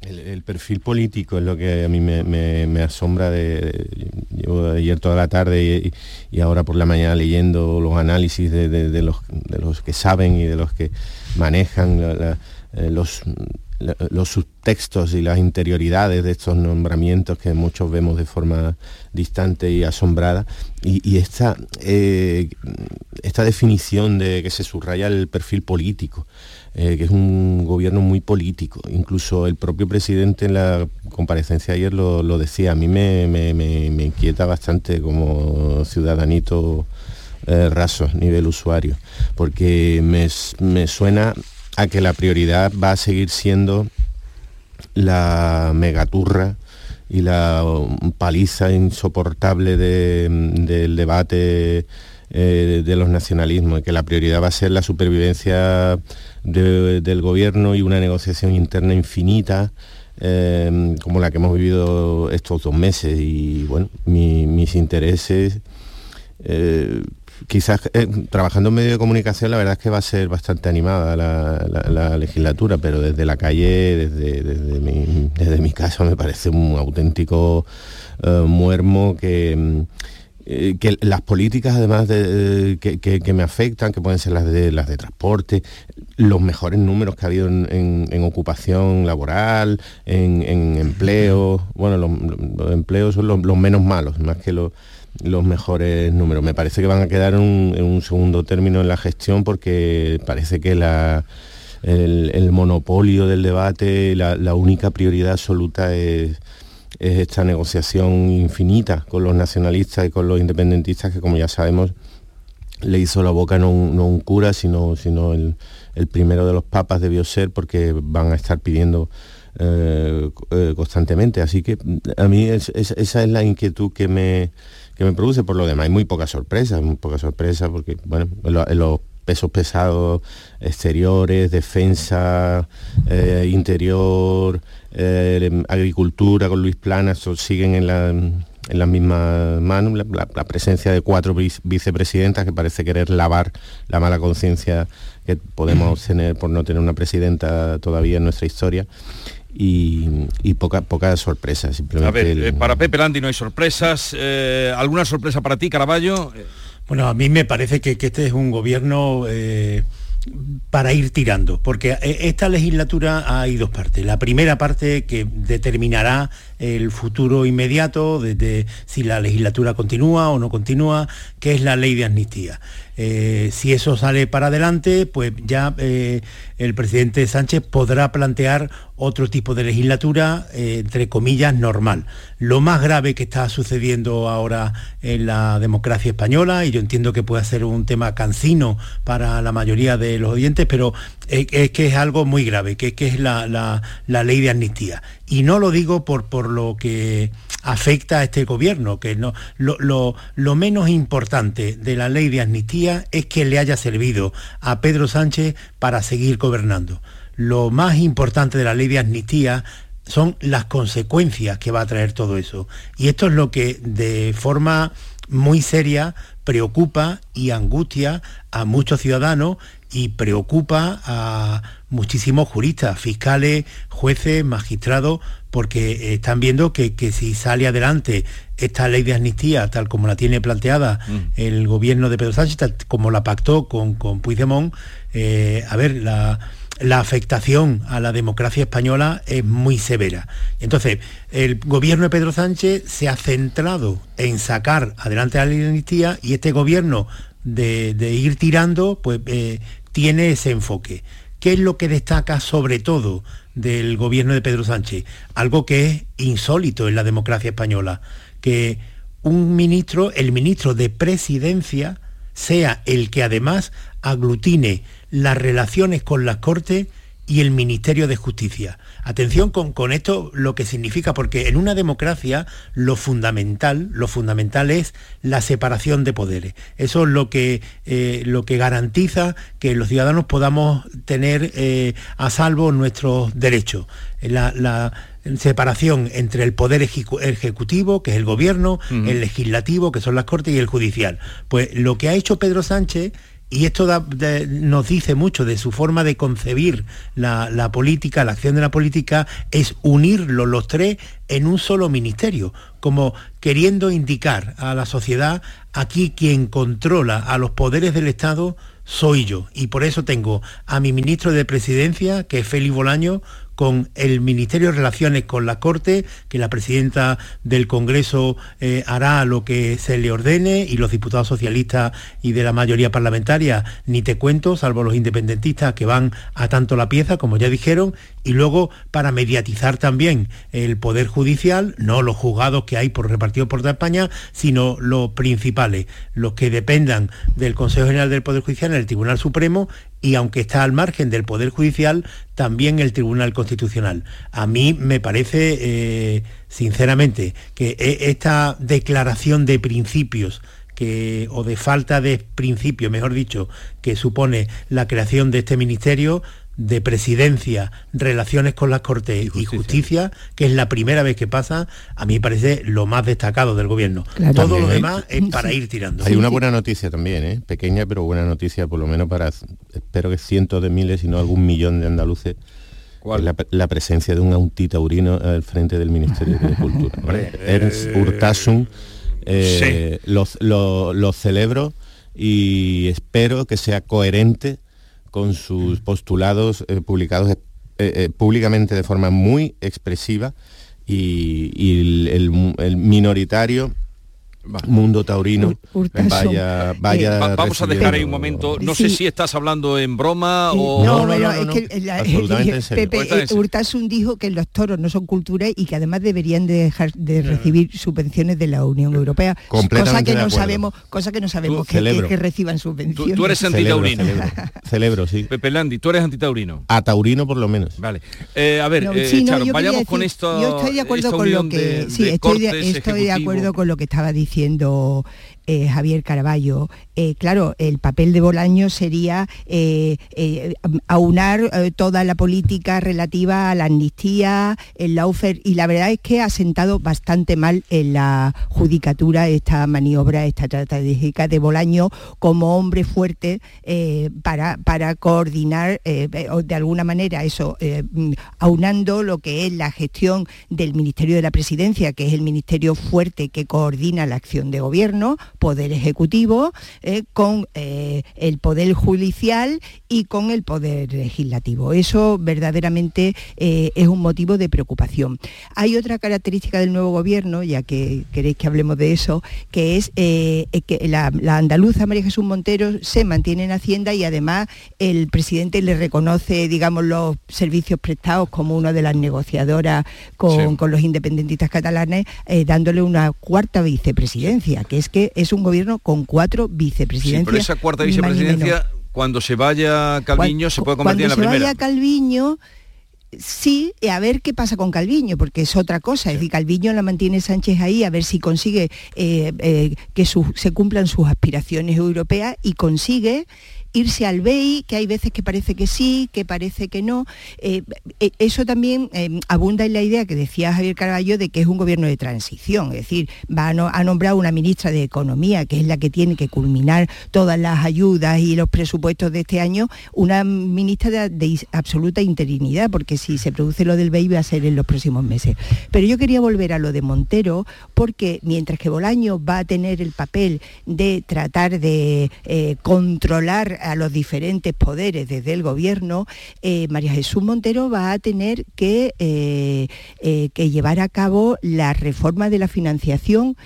[SPEAKER 49] El, perfil político es lo que a mí me, asombra. De, llevo ayer toda la tarde y, ahora por la mañana leyendo los análisis de, los, que saben y de los que manejan eh, los, los subtextos y las interioridades de estos nombramientos que muchos vemos de forma distante y asombrada. Y, esta, eh, esta definición de que se subraya el perfil político. Eh, que es un gobierno muy político. Incluso el propio presidente en la comparecencia ayer lo, decía. A mí me, inquieta bastante como ciudadanito eh, raso, nivel usuario, porque me, suena a que la prioridad va a seguir siendo la megaturra y la paliza insoportable del debate eh, de los nacionalismos, y que la prioridad va a ser la supervivencia del gobierno y una negociación interna infinita. Eh, como la que hemos vivido estos dos meses y bueno, mis intereses, eh, quizás trabajando en medio de comunicación la verdad es que va a ser bastante animada la, legislatura, pero desde la calle, desde, desde, mi, casa me parece un auténtico muermo que eh, que las políticas además de, que, me afectan, que pueden ser las de las de transporte, los mejores números que ha habido en, ocupación laboral, en, empleo, bueno, los, empleos son los, menos malos, más que los, mejores números. Me parece que van a quedar en un, segundo término en la gestión porque parece que la, el, monopolio del debate, la única prioridad absoluta es es esta negociación infinita con los nacionalistas y con los independentistas que como ya sabemos le hizo la boca no un, cura sino, sino el, primero de los papas debió ser porque van a estar pidiendo eh, eh, constantemente. Así que a mí esa es la inquietud que me, que me produce. Por lo demás hay muy poca sorpresa muy poca sorpresa porque bueno en los pesos pesados exteriores, defensa, eh, interior, eh, agricultura con Luis Planas siguen en la, en las mismas manos, la, presencia de cuatro vicepresidentas que parece querer lavar la mala conciencia que podemos tener por no tener una presidenta todavía en nuestra historia. Y, poca, poca sorpresa. Simplemente
[SPEAKER 1] A ver, eh, para Pepe Landi no hay sorpresas. ¿Alguna sorpresa para ti, Caraballo?
[SPEAKER 50] Bueno, a mí me parece que, este es un gobierno para ir tirando, porque eh, esta legislatura hay dos partes. La primera parte que determinará el futuro inmediato, desde si la legislatura continúa o no continúa, que es la ley de amnistía. Eh, si eso sale para adelante, pues ya eh, el presidente Sánchez podrá plantear otro tipo de legislatura, eh, entre comillas, normal. Lo más grave que está sucediendo ahora en la democracia española, y yo entiendo que puede ser un tema cansino para la mayoría de los oyentes, pero es, que es algo muy grave, que, que es la, la, ley de amnistía. Y no lo digo por, por lo que afecta a este gobierno, que lo, lo, menos importante de la ley de amnistía es que le haya servido a Pedro Sánchez para seguir gobernando. Lo más importante de la ley de amnistía son las consecuencias que va a traer todo eso. Y esto es lo que de forma muy seria preocupa y angustia a muchos ciudadanos y preocupa a muchísimos juristas, fiscales, jueces, magistrados, porque están viendo que, si sale adelante esta ley de amnistía, tal como la tiene planteada mm. el gobierno de Pedro Sánchez, tal como la pactó con, con Puigdemont, eh, a ver, la, la afectación a la democracia española es muy severa. Entonces, el gobierno de Pedro Sánchez se ha centrado en sacar adelante la ley de amnistía y este gobierno de, ir tirando, pues eh, tiene ese enfoque. ¿Qué es lo que destaca sobre todo del gobierno de Pedro Sánchez? Algo que es insólito en la democracia española, que un ministro, el ministro de presidencia, sea el que además aglutine las relaciones con las Cortes y el Ministerio de Justicia. Atención con, esto lo que significa, porque en una democracia lo fundamental, lo fundamental es la separación de poderes. Eso es lo que, eh, lo que garantiza que los ciudadanos podamos tener eh, a salvo nuestros derechos. La, separación entre el poder ejecutivo, que es el gobierno, el legislativo, que son las cortes, y el judicial. Pues lo que ha hecho Pedro Sánchez y esto nos dice mucho de su forma de concebir la, política, la acción de la política, es unirlos los tres en un solo ministerio, como queriendo indicar a la sociedad, aquí quien controla a los poderes del Estado soy yo. Y por eso tengo a mi ministro de Presidencia, que es Félix Bolaño, con el Ministerio de Relaciones con la Corte, que la presidenta del Congreso eh, hará lo que se le ordene y los diputados socialistas y de la mayoría parlamentaria, ni te cuento, salvo los independentistas que van a tanto la pieza, como ya dijeron, y luego para mediatizar también el Poder Judicial, no los juzgados que hay por repartido por toda España, sino los principales, los que dependan del Consejo General del Poder Judicial en el Tribunal Supremo y aunque está al margen del Poder Judicial, también el Tribunal Constitucional. A mí me parece, eh, sinceramente, que e, esta declaración de principios que, o de falta de principio, mejor dicho, que supone la creación de este ministerio, de presidencia, relaciones con las Cortes y justicia. que es la primera vez que pasa, a mí me parece lo más destacado del gobierno. Todo lo demás es para ir tirando.
[SPEAKER 49] Hay una buena noticia también, ¿eh? pequeña pero buena noticia, por lo menos para, espero que cientos de miles, y no algún millón de andaluces. La, presencia de un autitaurino al frente del Ministerio de Cultura. Ernst Urtasun, eh, lo celebro y espero que sea coherente con sus postulados eh, publicados eh, eh, públicamente de forma muy expresiva y, el, minoritario Mundo Taurino, vaya, vaya
[SPEAKER 1] vamos a dejar ahí un momento. No sé si estás hablando en broma o...
[SPEAKER 48] No, no, no, es que Pepe Urtasun dijo que los toros no son cultura y que además deberían dejar de recibir subvenciones de la Unión Europea. Cosa que no sabemos, cosa que no sabemos que, que, reciban subvenciones.
[SPEAKER 1] Tú, eres antitaurino.
[SPEAKER 49] Celebro, sí.
[SPEAKER 1] Pepe Landi, tú eres antitaurino.
[SPEAKER 49] A taurino por lo menos.
[SPEAKER 1] Vale. Eh, a ver, eh, vayamos con esto.
[SPEAKER 48] Yo estoy de acuerdo con lo que... sí, estoy de acuerdo con lo que estaba diciendo diciendo eh, Javier Caraballo, eh, claro, el papel de Bolaño sería eh, aunar toda la política relativa a la amnistía, el laufer, y la verdad es que ha sentado bastante mal en la judicatura esta maniobra, esta estratégica de Bolaño como hombre fuerte para, para coordinar de alguna manera eso, aunando lo que es la gestión del Ministerio de la Presidencia, que es el ministerio fuerte que coordina la acción de gobierno, poder ejecutivo, eh, con eh, el poder judicial y con el poder legislativo. Eso verdaderamente eh, es un motivo de preocupación. Hay otra característica del nuevo gobierno, ya que queréis que hablemos de eso, que es que la, la andaluza María Jesús Montero se mantiene en Hacienda y además el presidente le reconoce, digamos, los servicios prestados como una de las negociadoras con, los independentistas catalanes, eh, dándole una cuarta vicepresidencia, que es que es un gobierno con cuatro vicepresidencias.
[SPEAKER 1] pero esa cuarta vicepresidencia, cuando se vaya Calviño, se puede convertir en la primera.
[SPEAKER 48] Cuando se vaya Calviño, sí, a ver qué pasa con Calviño, porque es otra cosa. Es decir, Calviño la mantiene Sánchez ahí a ver si consigue eh, eh, que se cumplan sus aspiraciones europeas y consigue irse al BEI, que hay veces que parece que sí, que parece que no. Eh, eh, eso también eh, abunda en la idea que decía Javier Carballo de que es un gobierno de transición, es decir, va a, nombrar una ministra de Economía, que es la que tiene que culminar todas las ayudas y los presupuestos de este año, una ministra de, absoluta interinidad, porque si se produce lo del BEI va a ser en los próximos meses. Pero yo quería volver a lo de Montero, porque mientras que Bolaño va a tener el papel de tratar de controlar a los diferentes poderes desde el gobierno, eh, María Jesús Montero va a tener eh, eh, que llevar a cabo la reforma de la financiación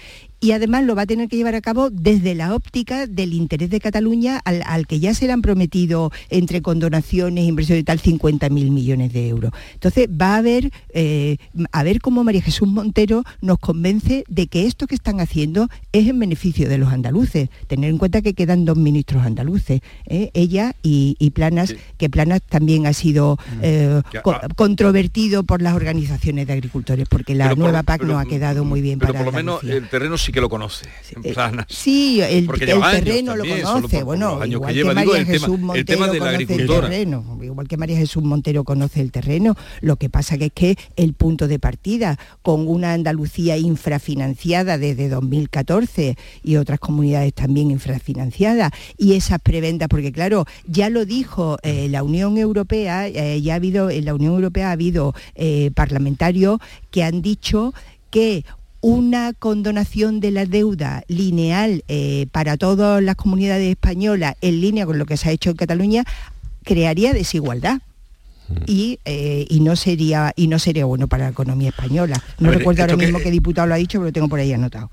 [SPEAKER 48] y además lo va a tener que llevar a cabo desde la óptica del interés de Cataluña al, que ya se le han prometido entre condonaciones, inversiones y tal, 50.000 millones de euros. Entonces va a haber, eh, a ver cómo María Jesús Montero nos convence de que esto que están haciendo es en beneficio de los andaluces. Tener en cuenta que quedan dos ministros andaluces, ¿eh? ella y, Planas, que Planas también ha sido mm. eh, ah. controvertido por las organizaciones de agricultores, porque la nueva PAC no ha quedado muy bien
[SPEAKER 1] pero por lo menos el terreno que lo conoce.
[SPEAKER 48] sí, el, terreno lo conoce. Bueno, igual que, María Jesús Montero conoce el terreno, igual que María Jesús Montero conoce el terreno. Lo que pasa que es que el punto de partida con una Andalucía infrafinanciada desde 2014 y otras comunidades también infrafinanciadas y esas preventas, porque claro, ya lo dijo eh, la Unión Europea, eh, ya ha habido en la Unión Europea ha habido eh, parlamentarios que han dicho que una condonación de la deuda lineal eh, para todas las comunidades españolas en línea con lo que se ha hecho en Cataluña crearía desigualdad. Eh, y, no sería y no sería bueno para la economía española. No recuerdo ahora mismo qué diputado lo ha dicho, pero lo tengo por ahí anotado.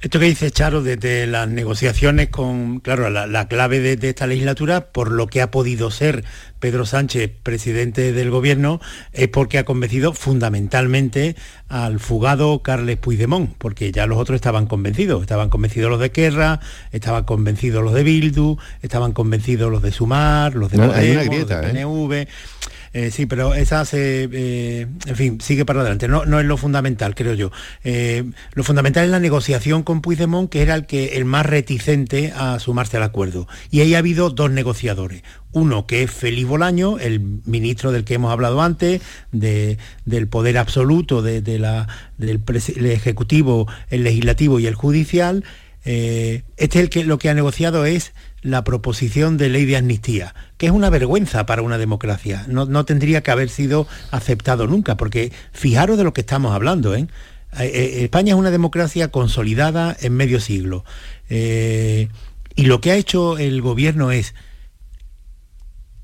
[SPEAKER 50] Esto que dice Charo desde las negociaciones con, claro, la, clave de, esta legislatura, por lo que ha podido ser Pedro Sánchez, presidente del gobierno, es porque ha convencido fundamentalmente al fugado Carles Puigdemont, porque ya los otros estaban convencidos. Estaban convencidos los de Guerra, estaban convencidos los de Bildu, estaban convencidos los de Sumar, los de Podemos, los de PNV. ¿eh? Eh, sí, pero esa se, eh, en fin, sigue para adelante. No, no es lo fundamental, creo yo. Eh, lo fundamental es la negociación con Puigdemont, que era el, que, el más reticente a sumarse al acuerdo. Y ahí ha habido dos negociadores. Uno que es Félix Bolaño, el ministro del que hemos hablado antes, del poder absoluto de, del Ejecutivo, el Legislativo y el Judicial. este es el que lo que ha negociado es la proposición de ley de amnistía, que es una vergüenza para una democracia. No, tendría que haber sido aceptado nunca, porque fijaros de lo que estamos hablando. ¿eh? Eh, eh, España es una democracia consolidada en medio siglo. y lo que ha hecho el gobierno es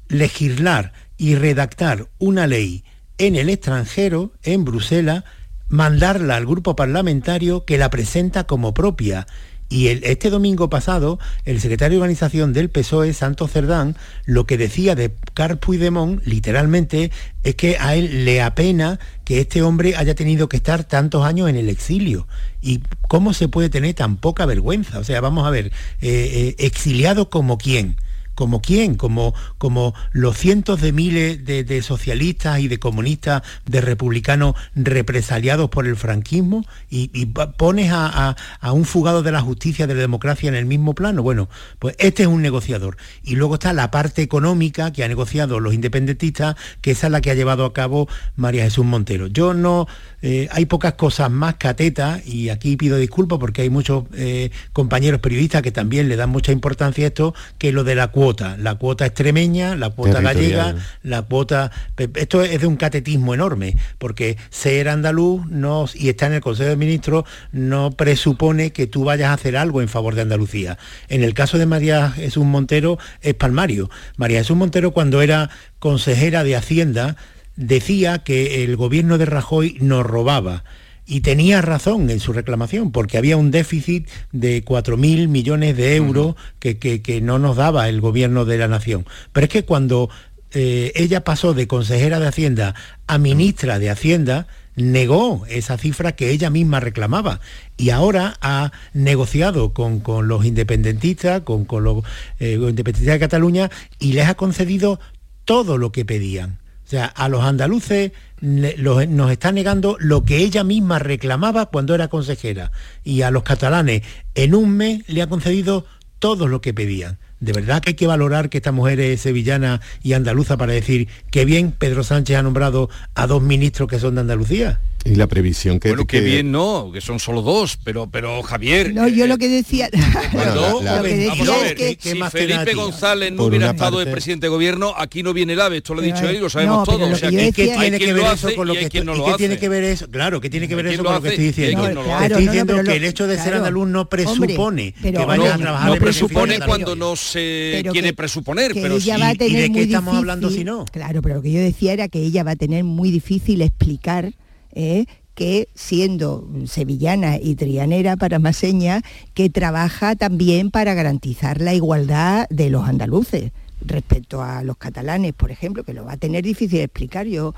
[SPEAKER 50] legislar y redactar una ley en el extranjero, en Bruselas, mandarla al grupo parlamentario que la presenta como propia y este domingo pasado, el secretario de organización del PSOE, Santos Cerdán, lo que decía de Carl Puigdemont, literalmente, es que a él le apena que este hombre haya tenido que estar tantos años en el exilio. ¿Y cómo se puede tener tan poca vergüenza? O sea, vamos a ver, eh, eh, exiliado como quién ¿Como quién? Como, como los cientos de miles de, socialistas y de comunistas, de republicanos represaliados por el franquismo y, pones a, un fugado de la justicia, de la democracia en el mismo plano. Bueno, pues este es un negociador. Y luego está la parte económica que ha negociado los independentistas, que esa es la que ha llevado a cabo María Jesús Montero. Yo no, eh, hay pocas cosas más catetas, y aquí pido disculpas porque hay muchos eh, compañeros periodistas que también le dan mucha importancia a esto, que lo de la cuota, la cuota extremeña, la cuota gallega, la cuota... Esto es de un catetismo enorme, porque ser andaluz no, y está en el Consejo de Ministros no presupone que tú vayas a hacer algo en favor de Andalucía. En el caso de María Jesús Montero es palmario. María Jesús Montero cuando era consejera de Hacienda decía que el gobierno de Rajoy nos robaba y tenía razón en su reclamación, porque había un déficit de 4.000 millones de euros que, no nos daba el gobierno de la nación. Pero es que cuando eh, ella pasó de consejera de Hacienda a ministra de Hacienda, negó esa cifra que ella misma reclamaba y ahora ha negociado con, los independentistas, con, los, eh, los independentistas de Cataluña y les ha concedido todo lo que pedían. Sea, a los andaluces nos está negando lo que ella misma reclamaba cuando era consejera. Y a los catalanes en un mes le ha concedido todo lo que pedían. ¿De verdad que hay que valorar que esta mujer es sevillana y andaluza para decir que bien Pedro Sánchez ha nombrado a dos ministros que son de Andalucía?
[SPEAKER 49] Y la previsión que...
[SPEAKER 1] Bueno, que, bien no, que son solo dos, pero, pero Javier...
[SPEAKER 48] No, yo lo que decía...
[SPEAKER 1] lo que decía es que... Si Felipe González no hubiera estado de presidente de gobierno, aquí no viene el AVE, esto lo ha dicho él, lo sabemos todos. O sea,
[SPEAKER 50] que, tiene que ver eso con lo que, no lo tiene que ver eso? Claro, que tiene que ver eso con lo que estoy diciendo. Estoy diciendo que el hecho de ser andaluz no presupone que vaya a trabajar
[SPEAKER 1] No presupone cuando no se quiere presuponer, pero sí.
[SPEAKER 48] ¿Y de qué estamos hablando si no? Claro, pero lo que yo decía era que ella va a tener muy difícil explicar ¿eh? que siendo sevillana y trianera para Maseña, que trabaja también para garantizar la igualdad de los andaluces respecto a los catalanes, por ejemplo, que lo va a tener difícil explicar. Yo,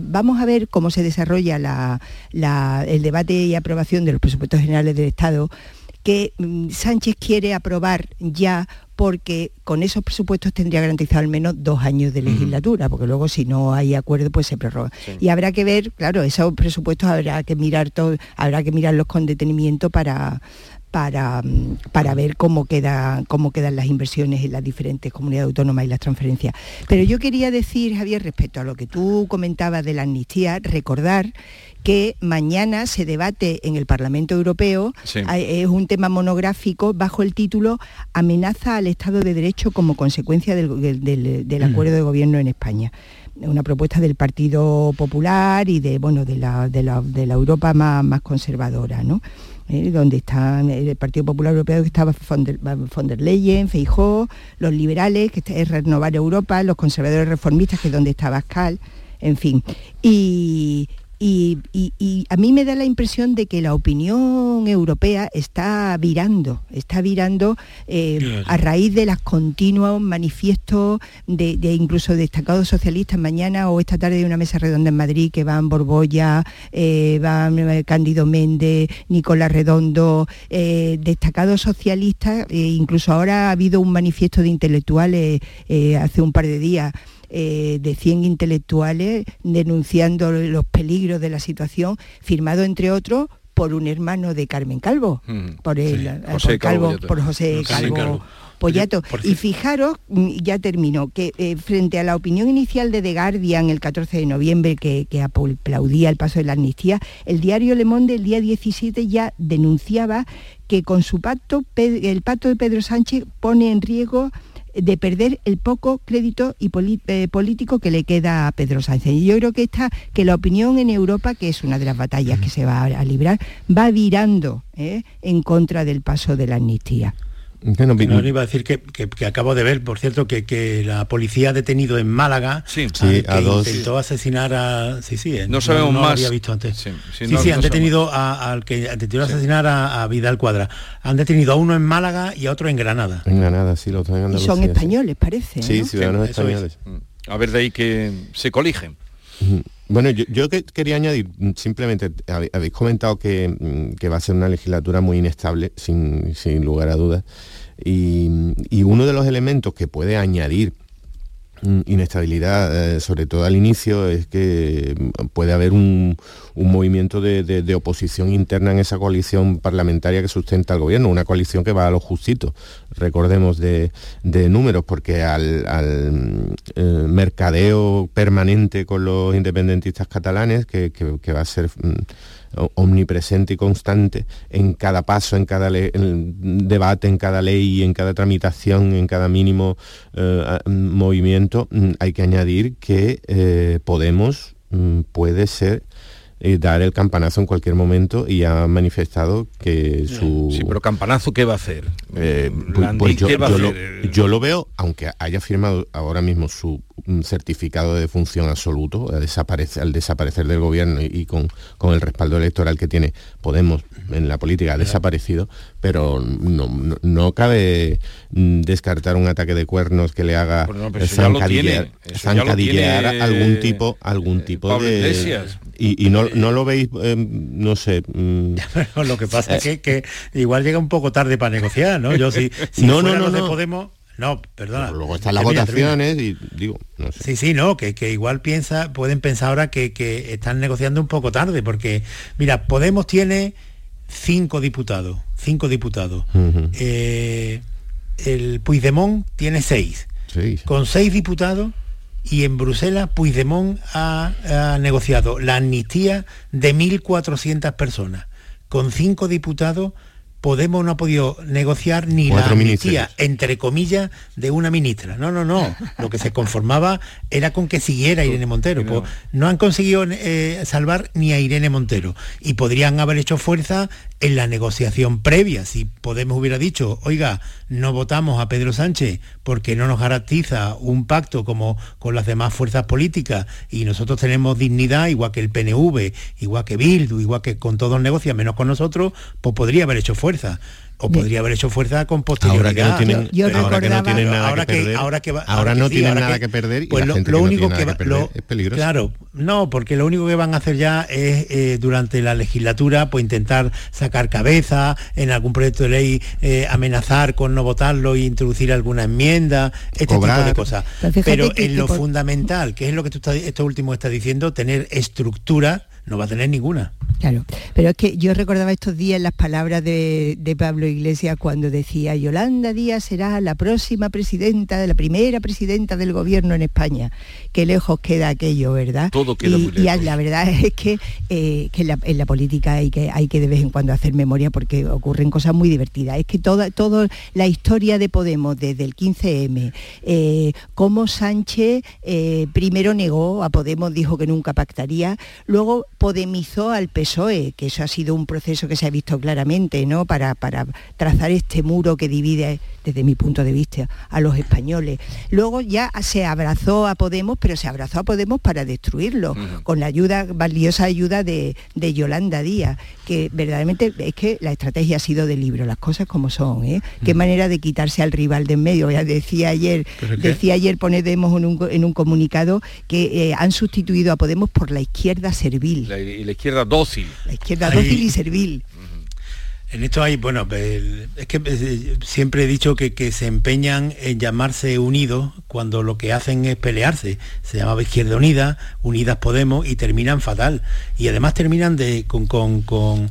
[SPEAKER 48] vamos a ver cómo se desarrolla el debate y aprobación de los presupuestos generales del Estado que mm, Sánchez quiere aprobar ya porque con esos presupuestos tendría garantizado al menos dos años de legislatura, porque luego si no hay acuerdo pues se prorroga. Y habrá que ver, claro, esos presupuestos habrá que mirar todo, habrá que mirarlos con detenimiento para para, para ver cómo, queda, cómo quedan las inversiones en las diferentes comunidades autónomas y las transferencias. Pero yo quería decir, Javier, respecto a lo que tú comentabas de la amnistía, recordar que mañana se debate en el Parlamento Europeo, es un tema monográfico bajo el título Amenaza al Estado de Derecho como consecuencia del, mm. acuerdo de gobierno en España una propuesta del Partido Popular y de bueno de la, de la, Europa más, más conservadora, ¿no? Eh, donde está el Partido Popular Europeo que estaba von der, Leyen, Feijó, los liberales, que es Renovar Europa, los conservadores reformistas, que es donde está Bascal, en fin. Y, y, a mí me da la impresión de que la opinión europea está virando, está virando eh, a raíz de los continuos manifiestos de, incluso destacados socialistas mañana o esta tarde de una mesa redonda en Madrid que van Borbolla, eh, van eh, Cándido Méndez, Nicolás Redondo, destacados socialistas, incluso ahora ha habido un manifiesto de intelectuales hace un par de días eh, de 100 intelectuales denunciando los peligros de la situación, firmado entre otros por un hermano de Carmen Calvo, mm, por, el, eh, José Calvo, por José Calvo. Pollato. Y fijaros, mm, ya termino, que eh, frente a la opinión inicial de The Guardian el 14 de noviembre que, que, aplaudía el paso de la amnistía, el diario Le Monde el día 17 ya denunciaba que con su pacto, el pacto de Pedro Sánchez pone en riesgo de perder el poco crédito y eh, político que le queda a Pedro Sánchez. Y yo creo que esta, que la opinión en Europa, que es una de las batallas que se va a, librar, va virando ¿eh? en contra del paso de la amnistía.
[SPEAKER 50] No, iba a decir que, acabo de ver, por cierto, que, la policía ha detenido en Málaga
[SPEAKER 1] sí.
[SPEAKER 50] a, dos. intentó asesinar a... Sí, sí,
[SPEAKER 1] no, sabemos más.
[SPEAKER 50] había visto antes. Sí, sí, han detenido al que intentó asesinar a, Vidal Cuadra. Han detenido a uno en Málaga y a otro en Granada.
[SPEAKER 49] En Granada, sí, lo
[SPEAKER 48] y son españoles, parece.
[SPEAKER 49] Sí, ciudadanos españoles.
[SPEAKER 1] Mm. A ver de ahí que se coligen.
[SPEAKER 49] Bueno, yo, quería añadir, simplemente, habéis comentado que, mm, va a ser una legislatura muy inestable, sin, sin lugar a dudas, y, uno de los elementos que puede añadir mm, inestabilidad, eh, sobre todo al inicio, es que mm, puede haber un, movimiento de, oposición interna en esa coalición parlamentaria que sustenta al gobierno, una coalición que va a lo justito, recordemos de, números, porque al, eh, mercadeo permanente con los independentistas catalanes, que, va a ser omnipresente y constante en cada paso, en cada debate, en cada ley, en cada tramitación, en cada mínimo eh, movimiento, mm, hay que añadir que eh, Podemos mm, puede ser y dar el campanazo en cualquier momento y ha manifestado que su...
[SPEAKER 1] Sí, pero campanazo, ¿qué va a hacer?
[SPEAKER 49] Eh, pues, pues yo, Lo, yo, lo, veo, aunque haya firmado ahora mismo su certificado de función absoluto, al desaparecer, al desaparecer del gobierno y, con, con, el respaldo electoral que tiene Podemos en la política, ha desaparecido, pero no, no, cabe descartar un ataque de cuernos que le haga zancadillear, algún tipo, algún eh, tipo de... Y, y no, no, lo veis, em, no sé... Mm,
[SPEAKER 50] lo que pasa es que, igual llega un poco tarde para negociar, ¿no? Yo si, no, no, no, no. Podemos no, perdona.
[SPEAKER 49] luego están las votaciones y digo,
[SPEAKER 50] no sé. Sí, sí, no, que, igual piensa, pueden pensar ahora que, están negociando un poco tarde, porque, mira, Podemos tiene cinco diputados, cinco diputados. Eh, el Puigdemont tiene seis. Con seis diputados y en Bruselas Puigdemont ha, ha negociado la amnistía de 1.400 personas. Con cinco diputados Podemos no ha podido negociar ni la amnistía, entre comillas, de una ministra. No, no, no. Lo que se conformaba era con que siguiera Irene Montero. Pues no han conseguido eh, salvar ni a Irene Montero. Y podrían haber hecho fuerza en la negociación previa. Si Podemos hubiera dicho, oiga, no votamos a Pedro Sánchez porque no nos garantiza un pacto como con las demás fuerzas políticas y nosotros tenemos dignidad, igual que el PNV, igual que Bildu, igual que con todos negocian, menos con nosotros, pues podría haber hecho fuerza o podría haber hecho fuerza con posterioridad.
[SPEAKER 49] Ahora que no tienen, ahora que no tienen nada que, perder.
[SPEAKER 50] Ahora, que
[SPEAKER 49] ahora no tienen nada que, perder y pues la gente lo, único que, va, es peligroso.
[SPEAKER 50] Claro, no, porque lo único que van a hacer ya es eh, durante la legislatura pues intentar sacar cabeza en algún proyecto de ley eh, amenazar con no votarlo e introducir alguna enmienda, este tipo de cosas. Pero, en lo fundamental, que es lo que tú estás, esto último estás diciendo, tener estructura no va a tener ninguna.
[SPEAKER 48] Claro, pero es que yo recordaba estos días las palabras de, Pablo Iglesias cuando decía Yolanda Díaz será la próxima presidenta, la primera presidenta del gobierno en España. Qué lejos queda aquello, ¿verdad?
[SPEAKER 1] Todo queda
[SPEAKER 48] y, la verdad es que, eh, en, la, política hay que, hay que de vez en cuando hacer memoria porque ocurren cosas muy divertidas. Es que toda, toda la historia de Podemos desde el 15M, eh, cómo Sánchez eh, primero negó a Podemos, dijo que nunca pactaría, luego podemizó al PSOE, que eso ha sido un proceso que se ha visto claramente, ¿no? Para, para trazar este muro que divide, desde mi punto de vista, a los españoles. Luego ya se abrazó a Podemos, pero se abrazó a Podemos para destruirlo, con la ayuda, valiosa ayuda de, Yolanda Díaz, que verdaderamente es que la estrategia ha sido de libro, las cosas como son, ¿eh? Qué manera de quitarse al rival de en medio. Ya decía ayer, decía ayer Ponedemos en un, en un comunicado que eh, han sustituido a Podemos por la izquierda servil
[SPEAKER 1] y la izquierda dócil.
[SPEAKER 48] La izquierda dócil y servil.
[SPEAKER 50] En esto hay, bueno, es que eh, siempre he dicho que, se empeñan en llamarse unidos cuando lo que hacen es pelearse. Se llamaba Izquierda Unida, Unidas Podemos y terminan fatal. Y además terminan de, con, con,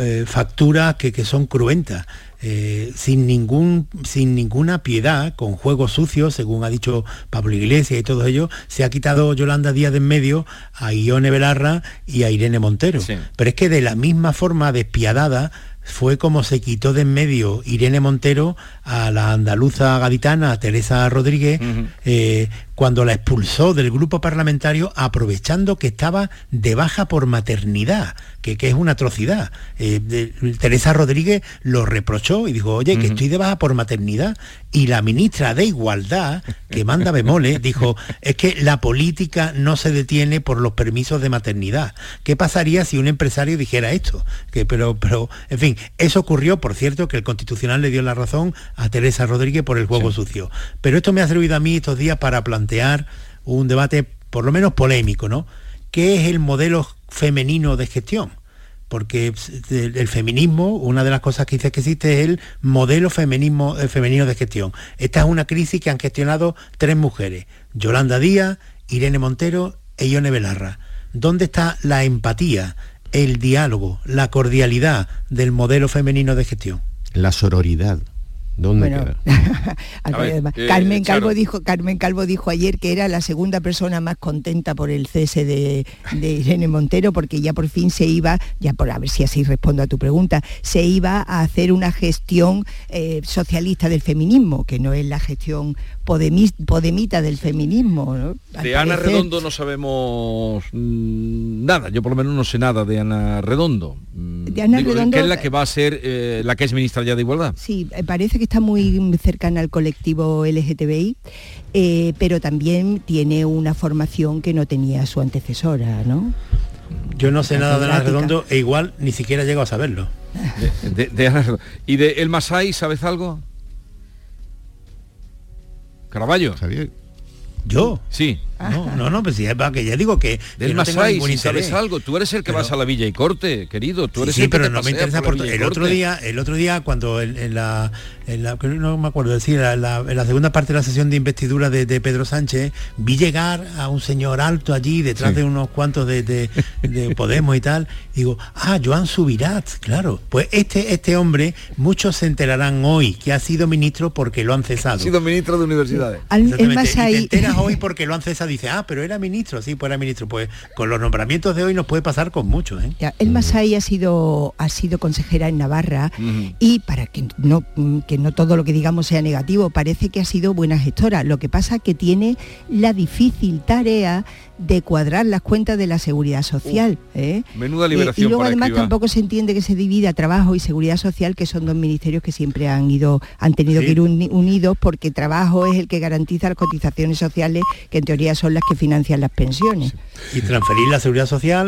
[SPEAKER 50] eh, facturas que, que son cruentas. Eh, sin, ningún, sin ninguna piedad, con juegos sucios, según ha dicho Pablo Iglesias y todo ello, se ha quitado Yolanda Díaz de en medio a Ione Belarra y a Irene Montero. Pero es que de la misma forma despiadada fue como se quitó de en medio Irene Montero a la andaluza gaditana Teresa Rodríguez eh, cuando la expulsó del grupo parlamentario aprovechando que estaba de baja por maternidad, que, es una atrocidad. Eh, Teresa Rodríguez lo reprochó y dijo, oye, que estoy de baja por maternidad. Y la ministra de Igualdad, que manda bemoles, dijo, es que la política no se detiene por los permisos de maternidad. ¿Qué pasaría si un empresario dijera esto? Que, pero, pero, en fin, eso ocurrió, por cierto, que el Constitucional le dio la razón a Teresa Rodríguez por el juego sucio. Pero esto me ha servido a mí estos días para plantear un debate por lo menos polémico, ¿no? ¿Qué es el modelo femenino de gestión? Porque el feminismo, una de las cosas que dice que existe es el modelo feminismo, eh, femenino de gestión. Esta es una crisis que han gestionado tres mujeres, Yolanda Díaz, Irene Montero e Ione Belarra. ¿Dónde está la empatía, el diálogo, la cordialidad del modelo femenino de gestión?
[SPEAKER 49] La sororidad. ¿Dónde
[SPEAKER 48] Bueno,
[SPEAKER 49] queda?
[SPEAKER 1] Eh,
[SPEAKER 48] Carmen Calvo dijo Carmen Calvo dijo ayer que era la segunda persona más contenta por el cese de, de Irene Montero porque ya por fin se iba ya por a ver si así respondo a tu pregunta se iba a hacer una gestión eh, socialista del feminismo que no es la gestión podemi- podemita del feminismo
[SPEAKER 1] De Ana
[SPEAKER 48] parecer-
[SPEAKER 1] Redondo no sabemos mm, nada, yo por lo menos no sé nada de Ana Redondo. Mm,
[SPEAKER 48] De Ana Redondo-
[SPEAKER 1] que es la que va a ser eh, la que es ministra ya de Igualdad.
[SPEAKER 48] Sí, eh, parece que está muy cercana al colectivo LGTBI, eh, pero también tiene una formación que no tenía su antecesora, ¿no?
[SPEAKER 50] Yo no sé
[SPEAKER 48] La
[SPEAKER 50] nada de Ana. Redondo e igual ni siquiera llego a saberlo.
[SPEAKER 1] De- de- de. ¿Y de El Masai sabes algo? Caraballo.
[SPEAKER 49] Javier.
[SPEAKER 50] ¿Yo?
[SPEAKER 1] Sí.
[SPEAKER 50] No, no, no, pues sí, es para que ya digo que,
[SPEAKER 1] Del
[SPEAKER 50] que no tengo
[SPEAKER 1] Masai,
[SPEAKER 50] ningún
[SPEAKER 1] si sabes algo, tú eres el que
[SPEAKER 50] Pero-
[SPEAKER 1] vas a la Villa y Corte, querido, tú
[SPEAKER 50] Sí,
[SPEAKER 1] eres
[SPEAKER 50] sí,
[SPEAKER 1] el que
[SPEAKER 50] pero
[SPEAKER 1] te
[SPEAKER 50] no me interesa
[SPEAKER 1] por
[SPEAKER 50] el otro día el otro día cuando en, en la, en la- no me acuerdo decir la, la- en la segunda parte de la sesión de investidura de, de Pedro Sánchez vi llegar a un señor alto allí detrás
[SPEAKER 1] Sí.
[SPEAKER 50] de unos cuantos de, de- de Podemos y tal. Y digo ah Joan Subirat claro. Pues este este hombre muchos se enterarán hoy que ha sido ministro porque lo han cesado
[SPEAKER 1] Ha sido ministro de universidades.
[SPEAKER 48] Al- el Masai-
[SPEAKER 50] Y te enteras hoy porque lo han cesado. Dice, ah, pero era ministro, sí, pues era ministro. Pues con los nombramientos de hoy nos puede pasar con muchos, ¿eh?
[SPEAKER 48] Ya, el Masai ha sido ha sido consejera en Navarra y para que no que no todo lo que digamos sea negativo, parece que ha sido buena gestora. Lo que pasa que tiene la difícil tarea de cuadrar las cuentas de la seguridad social. ¿eh?
[SPEAKER 1] Menuda
[SPEAKER 48] Eh,
[SPEAKER 1] liberación
[SPEAKER 48] y luego
[SPEAKER 1] para
[SPEAKER 48] además tampoco se entiende que se divida trabajo y seguridad social, que son dos ministerios que siempre han ido, han tenido
[SPEAKER 50] Sí.
[SPEAKER 48] que ir uni- unidos porque trabajo es el que garantiza las cotizaciones sociales, que en teoría son las que financian las pensiones.
[SPEAKER 50] Y transferir la seguridad social